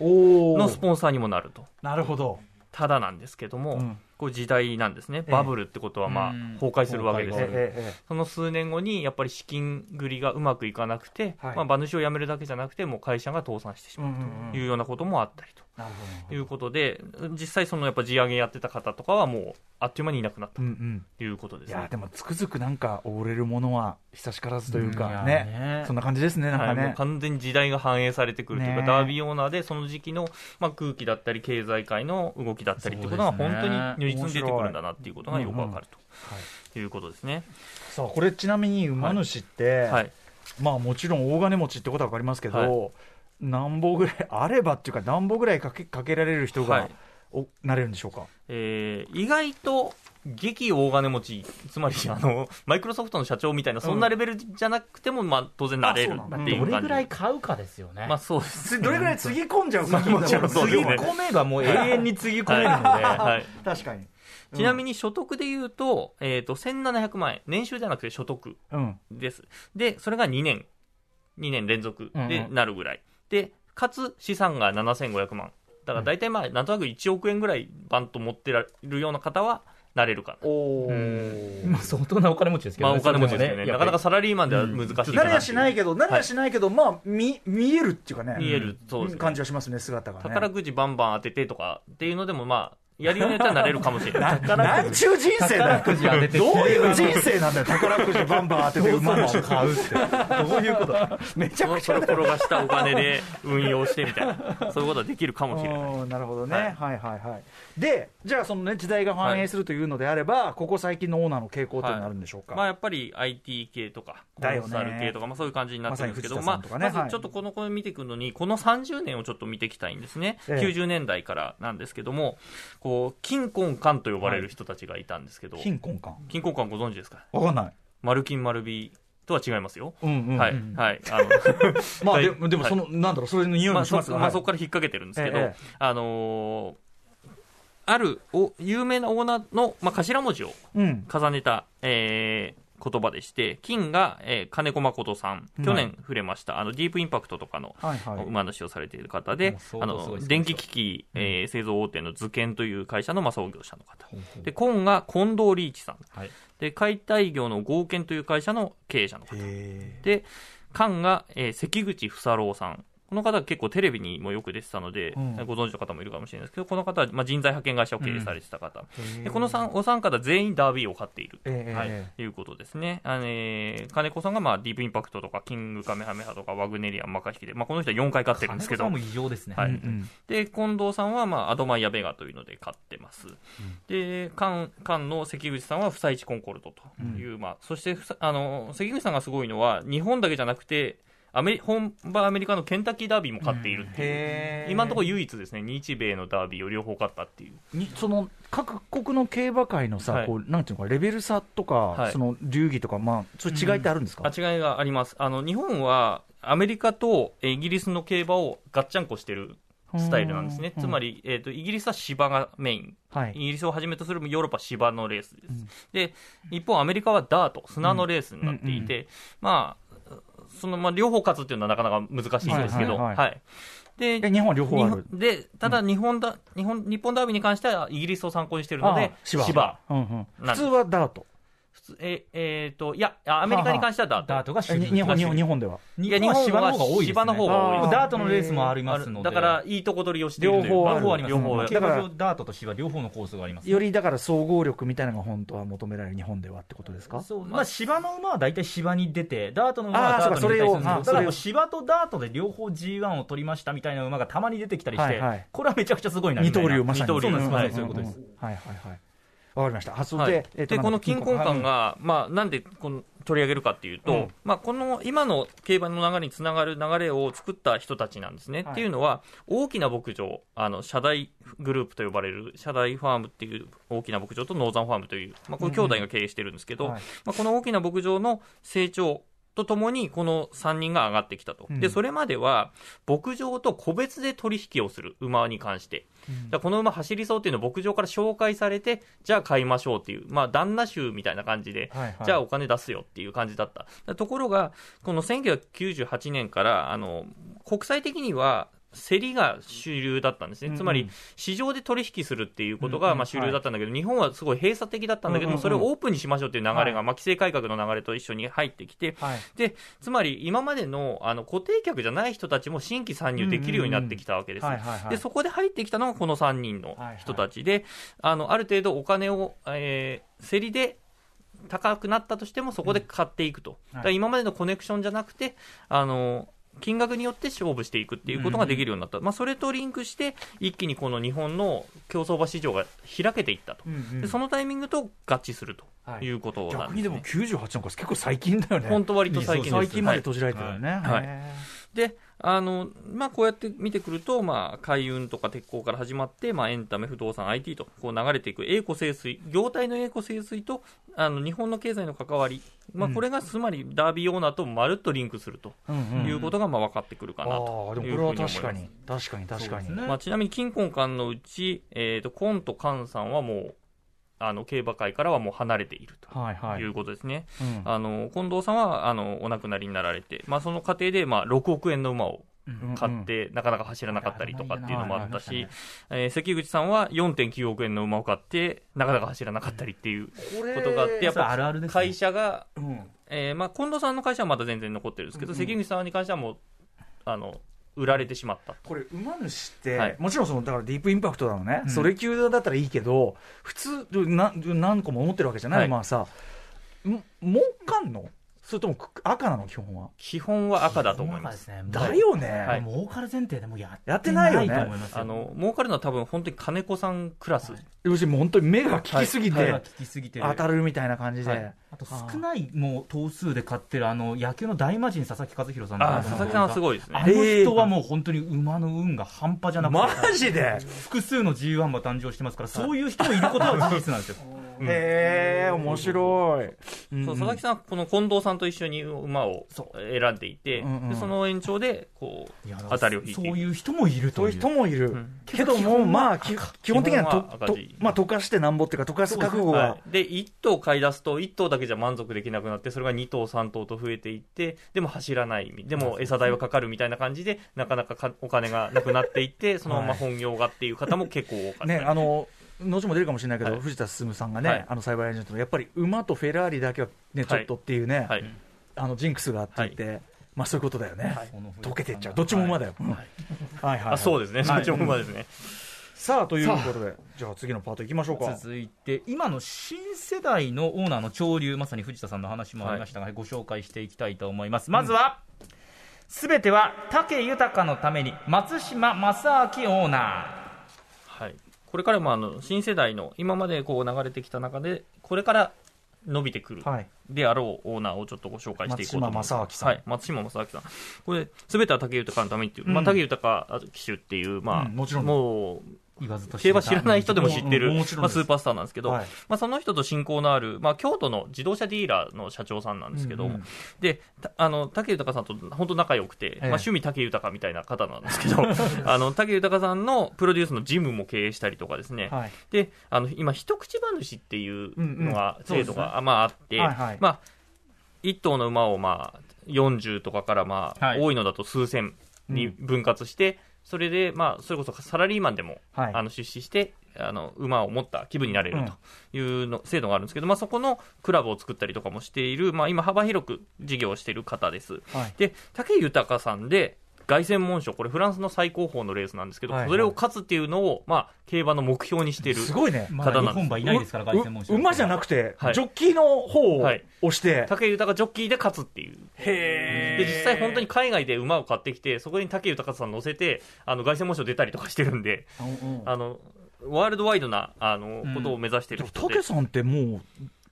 おー。のスポンサーにもなると。なるほど。ただなんですけども、うん。こう時代なんですね。ええ。バブルってことはまあうん。崩壊するわけですよ崩壊がえええその数年後にやっぱり資金繰りがうまくいかなくて、はい。まあ、馬主を辞めるだけじゃなくて、もう会社が倒産してしまうというようなこともあったりと。なるほど。いうことで、実際そのやっぱ地上げやってた方とかはもうあっという間にいなくなったうんうん。ということですね。いやでもつくづくなんか溺れるものは久しからずといううんいかやねねそんな感じですねなんかね。完全に時代が反映されてくるというか、ねダービーオーナーでその時期の、まあ、空気だったり経済界の動きだったりっていうことが本当に如実に出てくるんだなっていうことがよくわかるはということですね。さあこれちなみに馬主って、はい、まあもちろん大金持ちってことは分かりますけど、は何本ぐらいあればっていうか何本ぐらいかけかけられる人が、はい。おなれるんでしょうか？えー意外と激大金持ち、つまり あのマイクロソフトの社長みたいな、そんなレベルじゃなくても、まあ、当然なれるっていうどれぐらい買うかですよね。まあそうです どれぐらいつぎ込んじゃうかつぎ込めばもう永遠につぎ込めるので、はい、確かに。ちなみに所得で言うと,、えー、と1700万円、年収じゃなくて所得うん、です。で、それが2年、2年連続でなるぐらい。で、かつ資産が7500万。だから大体まあ、なんとなく1億円ぐらいバンと持ってられるような方はなれるかな。おまあ相当なお金持ちですけどね、まあお金持ちですよね。なかなかサラリーマンでは難しいかなれやしないけど、なれやしないけど、まあ、見、見えるっていうかね。見える。そうですね。感じはしますね、姿がね。宝くじバンバン当ててとかっていうのでもまあ、やりようによってはなれるかもしれない。なんちゅう人生だよ。宝くじ当ててどういう人生なんだよ、宝くじバンバン当てて馬の。買うって。どういうこと？めちゃくちゃそれ転がしたお金で運用してみたいな、そういうことはできるかもしれない。うんなるほどね、ははいい、はいはい。でじゃあそのね時代が反映するというのであれば、ここ最近のオーナーの傾向というのはあるんでしょうか、まあ、やっぱり IT 系とか、コンサル系とか、まあ、そういう感じになってるんですけど、まあまずちょっとこの子見ていくのに、この30年をちょっと見ていきたいんですね、ええ。90年代からなんですけども、こう金婚館と呼ばれる人たちがいたんですけど、貧困感金婚館ご存知ですか、わかんない、丸金丸美とは違いますよ。うんうん。はい、うんはい、あの まあはいでもでもその、なんだろうそれの匂いもしますが、まあ、そはいこから引っ掛けてるんですけど、ええ。あのーあるお有名なオーナーの、まあ、頭文字をうん。重ねた、えー言葉でして、金が、えー金子誠さん、去年触れました、あのディープインパクトとかのはいはい。馬主をされている方で、あの電気機器、えー製造大手の図研という会社の、まあ、創業者の方、で金が近藤リーチさん、はい。で解体業の合建という会社の経営者の方。へで、菅が、えー関口房郎さん。この方は結構テレビにもよく出てたので、うんご存知の方もいるかもしれないですけど、この方は、まあ、人材派遣会社を経営されてた方。ーでこの三お三方全員ダービーを勝っている。ええはいえいうことですね。あのえー金子さんが、まあ、ディープインパクトとか、キングカメハメハとか、ワグネリアン、マカヒキで、まあ、この人は4回勝ってるんですけど、金子さんも異常ですね。はいうんうんで、近藤さんは、まあ、アドマイヤベガというので勝ってます。で、菅、菅の関口さんは、不採地コンコルドという、まあ、そしてあの、関口さんがすごいのは、日本だけじゃなくて、アメリ本場アメリカのケンタッキーダービーも勝っているっていう、へー。今のところ唯一ですね、日米のダービーを両方勝ったっていう。にその各国の競馬界のさ、はい。こうなんていうのかレベル差とか、はい。その流儀とか、まあ、そういう違いってあるんですか、あ違いがあります。あの、日本は、アメリカとえイギリスの競馬をガッチャンコしてるスタイルなんですね。うん。つまり、えっ、と、イギリスは芝がメイン。はい。イギリスをはじめとするヨーロッパは芝のレースです。で、一方アメリカはダート、砂のレースになっていて、まあ、その、まあ、両方勝つっていうのはなかなか難しいんですけど、はいいははい。はい。で、え日本は両方あで、ただ日本だ、日本、日本ダービーに関してはイギリスを参考にしているのであ、芝。芝。うんうん、普通はダート普通え、えーと、いや、あアメリカに関してはダート。ダートが主流日本日本日本では。い日本は芝の方が多いです、ね。芝の方ダートのレースもありますので。だから、いいとこ取りをしているというか。両方ある。両方あります。両方だからダートと芝両方のコースがあります。よりだから総合力みたいなのが本当は求められる日本ではってことですか？そうまあ、芝の馬は大体芝に出て、ダートの馬はダートに出たりする。んですけど、だもうそ芝とダートで両方 G1 を取りましたみたいな馬がたまに出てきたりして、はいはい。これはめちゃくちゃすごいなみ二たいな。刀流まさに。そうなんです、まさにんそういうことです。はいはいはいわかりました。で、この金婚館はいが、まあ、なんでこの取り上げるかっていうと、うん。まあ、この今の競馬の流れにつながる流れを作った人たちなんですね。はい。っていうのは、大きな牧場、あの社大グループと呼ばれる社大ファームっていう大きな牧場とノーザンファームという、まあ、これ兄弟が経営してるんですけど、はい。まあ、この大きな牧場の成長とともに、この3人が上がってきたと。うんで、それまでは、牧場と個別で取引をする馬に関して。この馬走りそうっていうのを牧場から紹介されて、じゃあ買いましょうっていう、まあ、旦那衆みたいな感じで、はいはいじゃあお金出すよっていう感じだった。だところが、この1998年から、あの、国際的には、競りが主流だったんですね、つまり市場で取引するっていうことがまあ主流だったんだけど、日本はすごい閉鎖的だったんだけどそれをオープンにしましょうっていう流れが、はい。まあ規制改革の流れと一緒に入ってきて、はい。でつまり今までのあの固定客じゃない人たちも新規参入できるようになってきたわけです。でそこで入ってきたのがこの3人の人たちで、あのある程度お金を、えー競りで高くなったとしても、そこで買っていくと、だ今までのコネクションじゃなくて、あの金額によって勝負していくっていうことができるようになった、まあ、それとリンクして、一気にこの日本の競走馬市場が開けていったと、うんうんでそのタイミングと合致するとはい。いうことなん逆にでね。も98なんか結構最近だよね。本当割と最近最近まではい閉じられてるよね、はい。へで、あの、まあ、こうやって見てくると、まあ、海運とか鉄鋼から始まって、まあ、エンタメ、不動産、IT と、こう流れていく栄枯盛衰、業態の栄枯盛衰と、あの、日本の経済の関わり、まあ、これがつまりダービーオーナーとまるっとリンクするということが、まあ、分かってくるかなあというふうに確かに。確かに確かに、まあ、ちなみに、金婚館のうち、えっ、と、コンとカンさんはもう、あの、競馬界からはもう離れていると。はいはい。いうことですね。うん。あの、近藤さんは、あの、お亡くなりになられて、まあ、その過程で、まあ、6億円の馬を買って、なかなか走らなかったりとかっていうのもあったしはいはい、えー関口さんは4.9億円の馬を買って、なかなか走らなかったりっていうことがあって、やっそれあるあぱるですね会社が、うん。えーまあ、近藤さんの会社はまだ全然残ってるんですけど、関口さんに関してはもう、あの、売られてしまった。これ馬主って、はい。もちろんそのだからディープインパクトなのね、うん。それ級だったらいいけど普通な何個も持ってるわけじゃない、はい。まあさん儲かんの？それともく赤なの？基本は。基本は赤だと思います。ね。だよね、はい。儲かる前提でもうややってないよね。と思いますよあの、儲かるのは多分本当に金子さんクラス。要するにもう本当に目が利きすぎて、当たるみたい。な感じで、はい。あと少ないもう頭数で買ってるあの野球の大魔神佐々木和弘さんあ、佐々木さんはすごいですね。あ。の人はもう本当に馬の運が半端じゃなくて、マジで？複数の G1 馬誕生してますから、そういう人もいることは事実なんですよ。へえ面白い、うん。そう佐々木さんはこの近藤さんと一緒に馬を選んでいて、うんうんでその延長でこう当たりを引いてそういう人もいるという。そういう人もいる、ん。けどもまあき基本的にはとと基本は赤字まあ溶かしてなんぼっていうか溶かす覚悟が、はい、で1頭買い出すと1頭だけじゃ満足できなくなってそれが2頭3頭と増えていってでも走らないでも餌代はかかるみたいな感じでなかなかかお金がなくなっていってそのまま本業がっていう方も結構多かったり。ね、あの後も出るかもしれないけど、はい。藤田進さんがね、はい。あのサイバーエージェントのやっぱり馬とフェラーリだけは、ね、ちょっとっていうね、はい、あのジンクスがあって言って、まあそういうことだよね、溶けてっちゃう、どっちも馬だよ。うんはいはいはい。あそうですね、そっちも馬ですね、さあということで、じゃあ次のパートいきましょうか。続いて今の新世代のオーナーの潮流まさに藤田さんの話もありましたが、ご紹介していきたいと思います。まずは、すべては武豊のために松島正明オーナはい、これからもあの新世代の今までこう流れてきた中でこれから伸びてくるはい、であろうオーナーをちょっとご紹介していこうと思います。松島正明さん。はい、松島正明さん。これ、すべては武豊のためにっていう、まあ、うん。武豊騎手っていう、まあ、うんもちろん。もう、ー言わずと競馬知らない人でも知ってる、まあ、スーパースターなんですけど、はい。まあ、その人と親交のある、まあ、京都の自動車ディーラーの社長さんなんですけど、うんうんで、たあの、武豊さんと本当仲良くて、えまあ、趣味武豊みたいな方なんですけど、あの、武豊さんのプロデュースのジムも経営したりとかですね、はい。で、あの、今、一口馬主っていうのが、うんうん。制度が、あまあ、あって、はいはい。まあ、一頭の馬を、まあ、40とかから、まあ、はい。多いのだと数千に分割して、それで、まあ、それこそサラリーマンでも、はい。あの出資して、あの馬を持った気分になれるというの、制度があるんですけど、まあ、そこのクラブを作ったりとかもしている、まあ、今、幅広く事業をしている方です。はい。で、武豊さんで、凱旋門賞、これフランスの最高峰のレースなんですけど、はいはい。それを勝つっていうのを、まあ、競馬の目標にしている。すごいね。まだ日本馬いないですから、凱旋門賞。う馬じゃなくて、はい。ジョッキーの方をはい。押して、武豊ジョッキーで勝つっていう。へで、実際本当に海外で馬を買ってきて、そこに武豊さん乗せて、あの、凱旋門賞出たりとかしてるんで、あの、ワールドワイドな、あの、うん。ことを目指している人で。武さんってもう、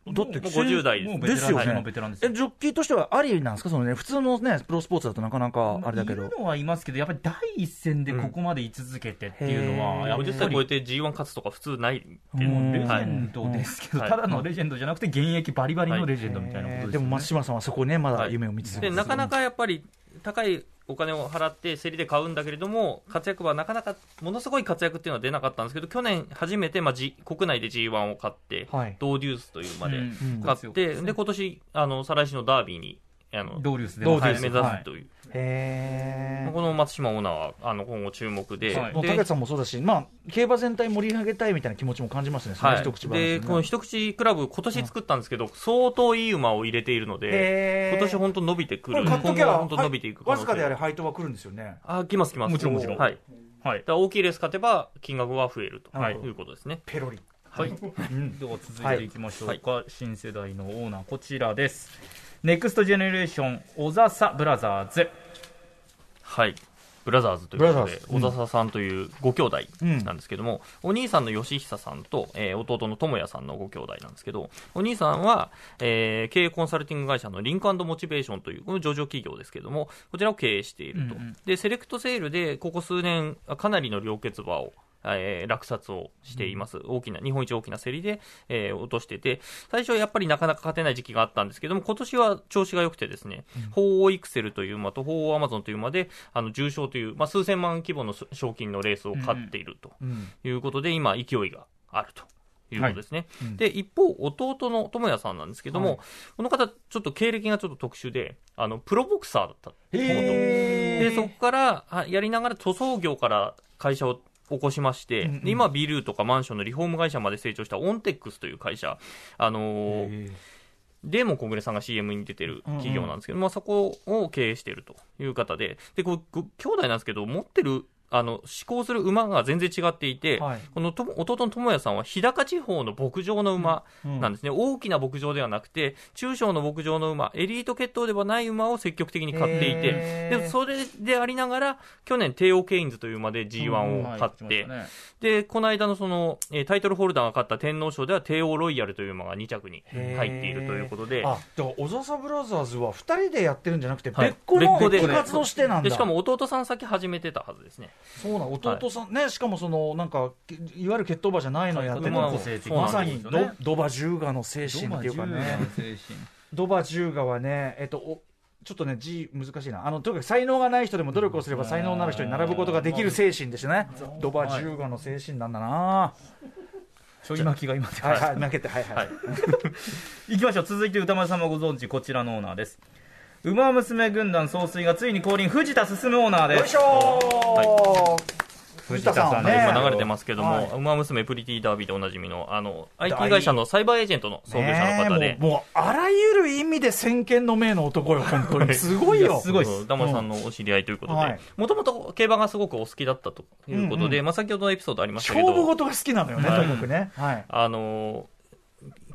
だってもう50代ですよねもうベテランですよえジョッキーとしてはありなんですか、そのね、普通のね、プロスポーツだとなかなかあれだけど。いる。のはいますけど、やっぱり第一線でここまで居続けてっていうのは、うん。やっぱり50歳超えて G1 勝つとか普通ないっていううん。レジはいェンドですけど、はいただのレジェンドじゃなくて、現役バリバリのレジェンドみたいなことですよね。でも松島さんはそこね、まだ夢を見続けてでなかなかやっぱり高いお金を払って競りで買うんだけれども活躍はなかなかものすごい活躍っていうのは出なかったんですけど去年初めて、まあ、G 国内で G1 を買って、はい。ドーデュースという馬でうん。買って、で今年あの再来週のダービーにあの、ドーリウスでもはい、目指すという、この松島オーナーはあの今後注目で,で、はい。もう武さんもそうだし、まあ、競馬全体盛り上げたいみたいな気持ちも感じますね、そのはい一口話でこの一口クラブ今年作ったんですけど、相当いい馬を入れているので今年本当伸びてくこれる買っときゃ、今後本当伸びていくわずかであれ、配当は来るんですよね。あ来ます来ます。もちろんもちろん。はい。はいだ大きいレース勝てば金額は増えるとはいいうことですね。ペロリ。はい。では続いていきましょうか、新世代のオーナーこちらですネクストジェネレーション小笹ブラザーズ。はい。ブラザーズということで小笹さんというご兄弟なんですけども、お兄さんの義久さんと、えー弟の智也さんのご兄弟なんですけど、お兄さんは、えー経営コンサルティング会社のリンクモチベーションという、この上場企業ですけども、こちらを経営していると。うんうん。で、セレクトセールで、ここ数年、かなりの良血馬を、えー落札をしています。大きな、日本一大きな競りで、えー落としてて、最初はやっぱりなかなか勝てない時期があったんですけども、今年は調子が良くてですね、鳳凰イクセルという馬と鳳凰アマゾンという馬で、あの、重賞という、まあ、数千万規模の賞金のレースを勝っているとうん。いうことで、今、勢いがあるということですね。で、一方、弟の智也さんなんですけども、はい。この方、ちょっと経歴がちょっと特殊で、あの、プロボクサーだった。で、そこから、あやりながら塗装業から会社を起こしまして、うんうん。で今、ビルとかマンションのリフォーム会社まで成長したオンテックスという会社、あのーデーモン小暮さんが CM に出てる企業なんですけど、まあ、そこを経営しているという方で、で、こう、ご兄弟なんですけど、持ってる、あの、思考する馬が全然違っていて、はい。このと弟の智也さんは日高地方の牧場の馬なんですね、大きな牧場ではなくて、中小の牧場の馬、エリート血統ではない馬を積極的に買っていて、で、それでありながら、去年、テイオケインズという馬で G1 を勝って、で、この間のその、えータイトルホルダーが勝った天皇賞では、テオロイヤルという馬が2着に入っているということで、あだから小笹ブラザーズは2人でやってるんじゃなくて、はい。別個の別個で。活動してなんだ。でしかも弟さん先始めてたはずですね。そうな弟さん、ねしかもそのなんかいわゆる血統馬じゃないのやってるまさによドドバジューガの精神っていうかね。ドバジューガはねえっとおちょっとね字難しいな。あのとにかく才能がない人でも努力をすれば才能のある人に並ぶことができる精神ですね。ドバジューガの精神なんだな。ちょい巻きが今はいはい負けてはいはい、はい。い きましょう。続いて歌丸さんもご存知こちらのオーナーです馬娘軍団総帥がついに降臨。藤田進オーナーです。よいしょー、藤田さんはね今流れてますけども、はい。ウマ娘プリティダービーでおなじみの、あの、大 IT 会社のサイバーエージェントの創業者の方で。ねえ、もうもうあらゆる意味で先見の明の男よ本当に。すごいよ。すごいっす。ダマさんのお知り合いということはい。で、もともと競馬がすごくお好きだったということで、うんまあ先ほどのエピソードありましたけど、勝負事が好きなのよね、はいとにかくね。はい。あのー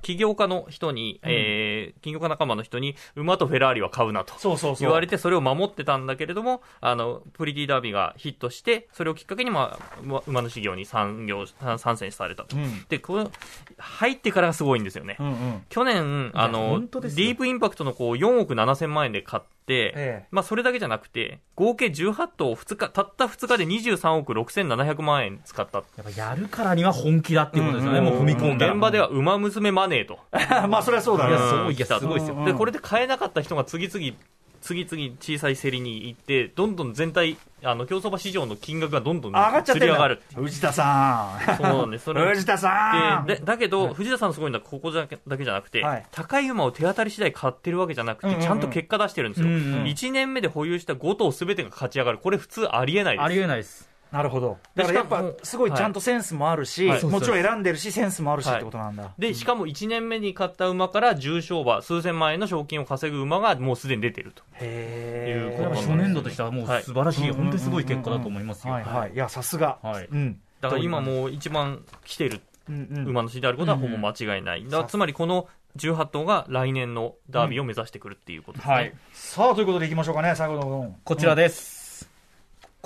起業家の人に、えー起業家仲間の人に、馬とフェラーリは買うなと。そうそうそう。言われて、それを守ってたんだけれども、あの、プリティダービーがヒットして、それをきっかけに、まあ、馬馬主業に参業、参戦されたと。うん。で、この、入ってからがすごいんですよね。うんうん。去年、あの、ディープインパクトのこう4億7千万円で買って、ええまあそれだけじゃなくて、合計18頭2日、たった2日で23億6700万円使った。やっぱやるからには本気だっていうことですよね、うんもう踏み込んだら現場では馬娘マネーと。まあ、それはそうだね。いやそういや来たとすごいですよで、これで買えなかった人が次々、次々小さい競りに行って、どんどん全体、あの、競走馬市場の金額がどんどん上がっちゃがる。藤田さん。そうなんです。それ藤田さん。でだだけど、藤田さんのすごいのはここだけだけじゃなくて、はい高い馬を手当たり次第買ってるわけじゃなくて、うんうんうんちゃんと結果出してるんですよ、うんうん1年目で保有した5頭すべてが勝ち上がる、これ、普通ありえないです。ありえないですなるほど。でだからやっぱ、すごいちゃんとセンスもあるし、はいもちろん選んでるし、センスもあるしはいってことなんだ。でしかも1年目に買った馬から重賞馬、数千万円の賞金を稼ぐ馬がもうすでに出てると。へいうこれは初年度としてはもう素晴らしい、はい本当にすごい結果だと思いますよ、はいはい。いや、さすが。はいうん。だから今もう一番来てる馬主であることはほぼ間違いない。だからつまりこの18頭が来年のダービーを目指してくるっていうことですね。はいさあ、ということでいきましょうかね、最後の。こちらです、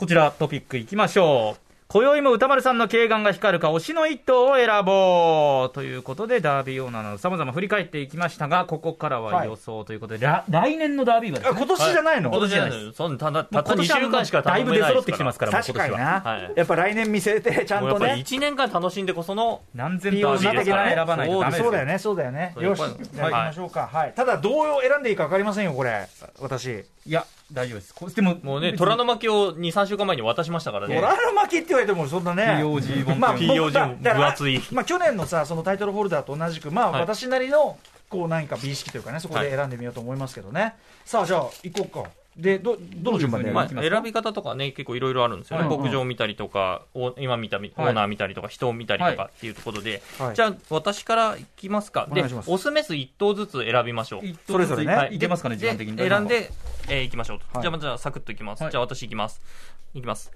こちらトピックいきましょう。今宵も歌丸さんの軽眼が光るか推しの一頭を選ぼうということでダービーオーナーなどさまざま振り返っていきましたがここからは予想ということで、ら来年のダービーはね。あ今年じゃないの？今年じゃないですそんたたった2週間しかだいぶ出揃ってきてますかから確かにな、はい。やっぱ来年見据えてちゃんとね。1年間楽しんでこその何千頭ダービーですか選ばないとダメですそうだよね。そうだよね。よし。じゃあ行きましょうか、はい。ただどう選んでいいか分かりませんよこれ。私。いや大丈夫です。こでももうね、虎の巻を2、3週間前に渡しましたからね。ドラの巻きって言われてもそんなね。POG 本まあ、POG 分厚い。まあ、去年のさそのタイトルホルダーと同じくまあ、はい私なりのこう何か美意識というかねそこで選んでみようと思いますけどね、さあじゃあ行こうか。でどどの順番でまあ、選び方とかね、結構いろいろあるんですよね。はい。牧場見たりとか、お今見たみ、オーナー見たりとか、人を見たりとかっていうところで、はい。じゃあ、私からいきますか。でオスメス1頭ずつ選びましょう。それぞれね。はい。いけますかね時間的にで選んで、えー、いきましょうと。はい。じゃあ、まずはサクッといきます。はい。じゃあ、私いきます。いきます。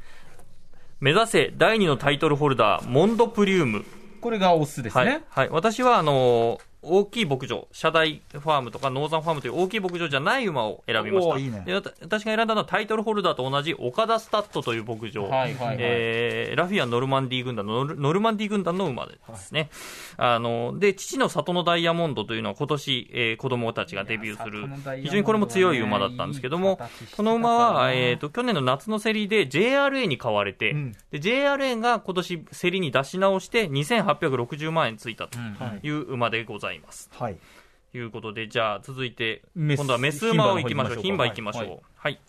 目指せ第2のタイトルホルダー、モンドプリウム。これがオスですね、はい、はい、私はあのー大きい牧場、社大ファームとかノーザンファームという大きい牧場じゃない馬を選びました。いいねで私が選んだのはタイトルホルダーと同じ岡田スタッドという牧場。はいはいはいえーラフィアン・ノルマンディー軍団のノルノルマンディー軍団の馬ですね。あので父の里のダイヤモンドというのは今年、えー子供たちがデビューするね非常にこれも強い馬だったんですけどもいこの馬は、えー、と去年の夏の競りで JRA に買われて、うんで JRA が今年競りに出し直して2860万円ついたとはいいう馬でございます。はいということで、じゃあ続いて、今度はメス馬を行きましょう。牝牝馬の方馬行きましょう。はい。はい。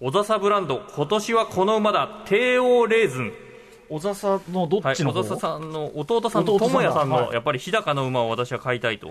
小笹ブランド、今年はこの馬だ、帝王レーズン。小笹のどはい、っちの方、小笹さんの弟さんと智也さんの、はい。やっぱり日高の馬を私は買いたいと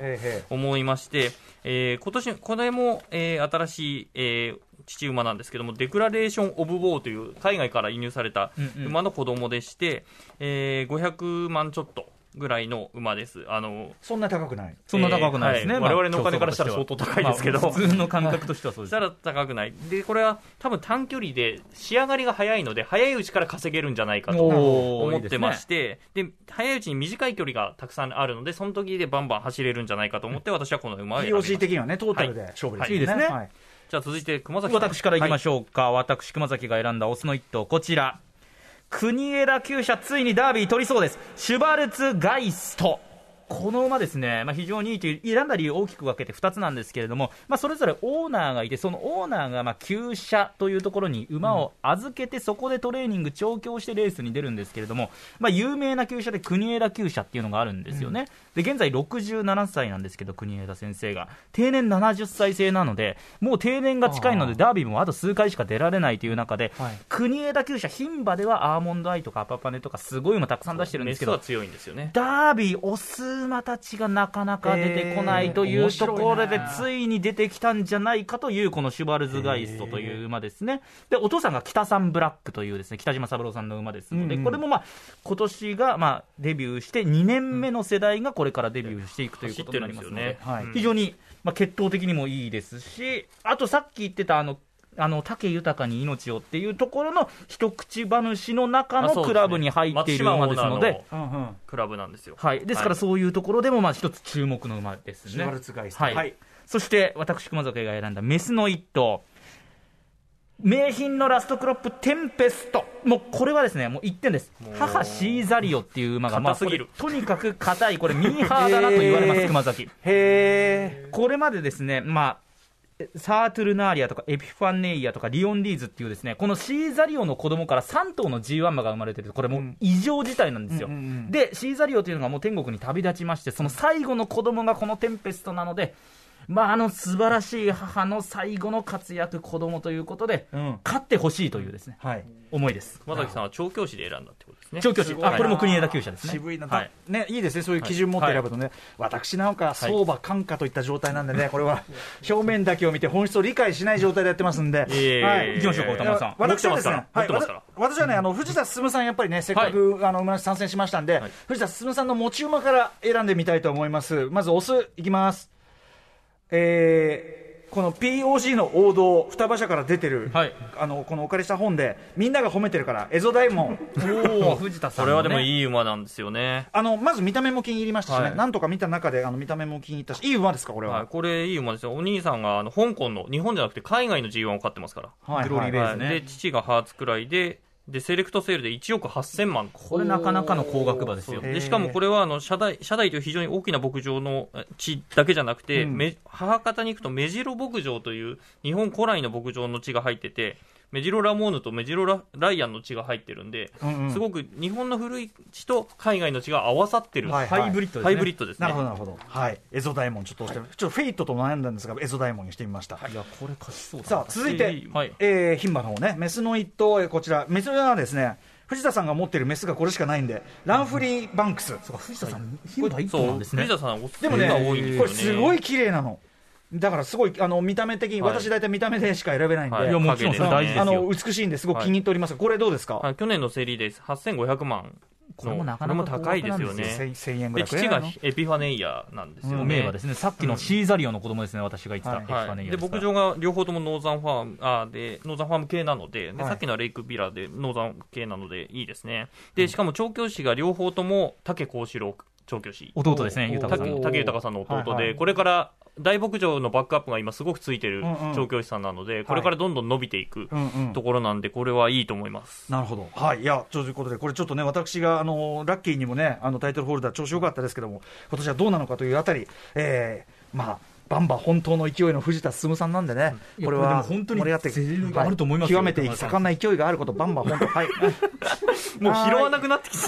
思いまして、えー今年これも、えー新しい、えー父馬なんですけども、デクラレーション・オブ・ウォーという海外から輸入されたうんうん。馬の子供でして、えー500万ちょっとぐらいの馬です。あのそんな高くない。そんな高くないですね。まあえーはい我々のお金からしたら相当高いですけどまあ普通の感覚としてはそうです。したら高くない。で、これは多分短距離で仕上がりが早いので、早いうちから稼げるんじゃないかと思ってまして、で早いうちに短い距離がたくさんあるので、その時でバンバン走れるんじゃないかと思って、私はこの馬を選びまし POC た。的にはね、トータルで勝負です。はいいいですねはいじゃあ続いて熊崎さん。私からいきましょうか、私、熊崎が選んだオスの一頭、こちら、国枝厩舎、ついにダービー取りそうです、シュバルツガイスト。この馬ですね、まあ、非常にいいという、選んだ理由大きく分けて2つなんですけれども、まあ、それぞれオーナーがいて、そのオーナーがまあ厩舎というところに馬を預けて、そこでトレーニング、調教してレースに出るんですけれども、まあ、有名な厩舎で国枝厩舎っていうのがあるんですよね。で現在67歳なんですけど、国枝先生が、定年70歳制なので、もう定年が近いので、ダービーもあと数回しか出られないという中で、はい。国枝厩舎、牝馬ではアーモンドアイとかアパパネとか、すごい馬たくさん出してるんですけどメスは、強いんですよね。ダービー、オス馬たちがなかなか出てこないというところで、ついに出てきたんじゃないかという、このシュバルズガイストという馬ですね。で、お父さんが北三ブラックというですね、北島三郎さんの馬ですので、うん。うんこれもまあ、今年がまあデビューして2年目の世代がこれからデビューしていくということになりますので、はいうん非常に、まあ、血統的にもいいですし、あとさっき言ってたあの、あの武豊に命をっていうところの一口話の中のクラブに入っている馬ですので。クラブなんですよ。はい、ですからそういうところでもまあ一つ注目の馬ですね。シュバルツガイストはい。はい。そして私、熊崎が選んだメスの一頭、名品のラストクロップ、テンペスト、もうこれはですね、もう1点です。母シーザリオっていう馬が、まあ、硬すぎる。これとにかく硬い、これ、ミーハーだなと言われます、熊崎。へこれまでですね、まあ、サートゥルナーリアとかエピファネイアとかリオンリーズっていうですねこのシーザリオの子供から3頭の G1 馬が生まれてるこれもう異常事態なんですよ、うんうんうんでシーザリオというのがもう天国に旅立ちましてその最後の子供がこのテンペストなのでまああの素晴らしい母の最後の活躍子供ということで、え。うん。勝ってほしいというですねはい。思いです熊崎さんは調教師で選んだってことですね。調教師。あこれも国枝厩舎ですね。渋いな、はい。ね、いいですね、そういう基準持って選ぶとね、私なんか相場感化といった状態なんでね、これは表面だけを見て本質を理解しない状態でやってますんで、はい。行きましょうか歌丸さん。私はですね、はい。私はね、あの藤田進さん、やっぱりね、せっかく、あの参戦しましたんで、はい。藤田進さんの持ち馬から選んでみたいと思います。まず、オス、いきます。えーこの POG の王道、双葉社から出てる、はいあのこのお借りした本で、みんなが褒めてるから、エゾダイモン。おお 藤田さんのねこれはでもいい馬なんですよね。あのまず見た目も気に入りましたしね、はいなんとか見た中であの見た目も気に入ったし、いい馬ですか、これは。はい、これいい馬ですよ。お兄さんがあの香港の、日本じゃなくて海外の G1 を飼ってますから。はいグローリーベースねはいで、父がハーツくらいで、で、セレクトセールで1億8000万。これなかなかの高額馬ですよ。でしかもこれはあの社大社大という非常に大きな牧場のえ地だけじゃなくて、うん。め母方に行くと目白牧場という日本古来の牧場の血が入っててメジロラモーヌとメジロラライアンの地が入ってるんで、うんうん。すごく日本の古い血と海外の血が合わさってる、はいハイブリッドですね。ハイブリッドですね。なるほど、なるほど。はい。エゾダイモン、ちょっと押して、ちょっとフェイトと悩んだんですが、エゾダイモンにしてみました。い。やこれ勝ちそうださあ、続いて、はい。えー、牝馬の方ね、メスの一頭、えーこちら、メスはですね、藤田さんが持ってるメスがこれしかないんで、ランフリーバンクス。そうか藤田さん牝馬一そう頭なんですね。藤田さんでもね。これすごい綺麗なの。だからすごい、あの、見た目的に、はい。私大体見た目でしか選べないんで、はい。いやもちろんそれ大事ですよ。あの、美しいんです。ごく気に入っております。が、これどうですか、はい、去年の競りで8500万。のこれもなかなかこれも高いですよね。1000 1000円ぐらで父がエピファネイアなんですよね、名馬ですね。さっきのシーザリオの子供ですね。私が言ってたはい。エピファはい、ネイで牧場が両方ともノーザンファームあーでノーザンファーム系なのでで、はい。さっきのはレイクヴィラでノーザン系なのでいいですね。でしかも調教師が両方とも武幸四郎調教師弟ですねお豊さん豊さんの弟で、はいはい。これから大牧場のバックアップが今すごくついてるうんうん。調教師さんなので、これからどんどん伸びていくうんうん。ところなんでこれはいいと思います、なるほど。はい。いや、ということで、これちょっとね、私が、あの、ラッキーにもね、あの、タイトルホルダー調子良かったですけども、今年はどうなのかというあたり、えー、まあ、バンバ本当の勢いの藤田進さんなんでね、これは本当に盛り上がってあると思いますよ極めて盛んな勢いがあること、バンバ本当、はい。もう拾わなくなってきて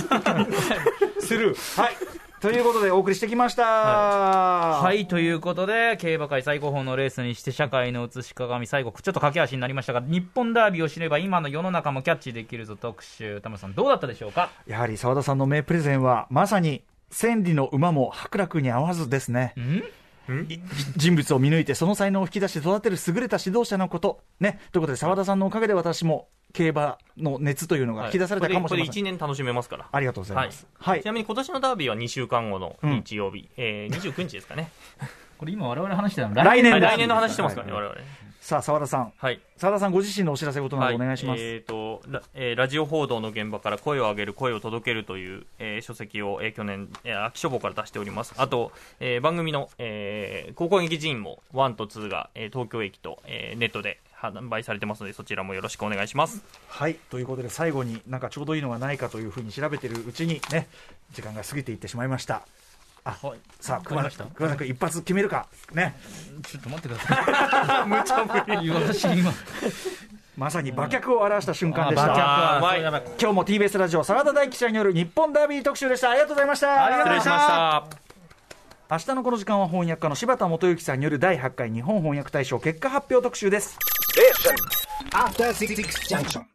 スルー。はい。ということでお送りしてきました。は、はいということで、競馬界最高峰のレースにして、社会の映し鏡、最後、ちょっと駆け足になりましたが、日本ダービーを知れば、今の世の中もキャッチできるぞ特集、田村さん、どうだったでしょうか？やはり澤田さんの名プレゼンは、まさに千里の馬も伯楽に合わずですね。い人物を見抜いて、その才能を引き出して育てる優れた指導者のこと。ね。ということで、澤田さんのおかげで私も競馬の熱というのが引き出されたかもしれません。これで1年楽しめますから。ありがとうございます。はい。ちなみに今年のダービーは2週間後の日曜日、えー、29日ですかね。これ今我々話してたの来年来年の話してますからね、はい我々。さあ、澤田さん。はい。澤田さんご自身のお知らせことなどお願いします。えーとラえーラジオ報道の現場から声を上げる、声を届けるという、えー書籍を、えー去年、えー秋書房から出しております。あと、えー番組の、えー高校劇人も1と2が、えー東京駅と、えーネットで販売されてますので、そちらもよろしくお願いします。はい。ということで、最後になんかちょうどいいのがないかというふうに調べてるうちにね、時間が過ぎていってしまいました。あ、さあ、熊田わかりました熊田君一発決めるか。ね。ちょっと待ってください。無茶ぶり。私今。まさに馬脚を表した瞬間でした。今日も TBS ラジオ、澤田大記者による日本ダービー特集でした。ありがとうございました。ありがとうございました。明日のこの時間は翻訳家の柴田元幸さんによる第8回日本翻訳大賞結果発表特集です。After Six Junction.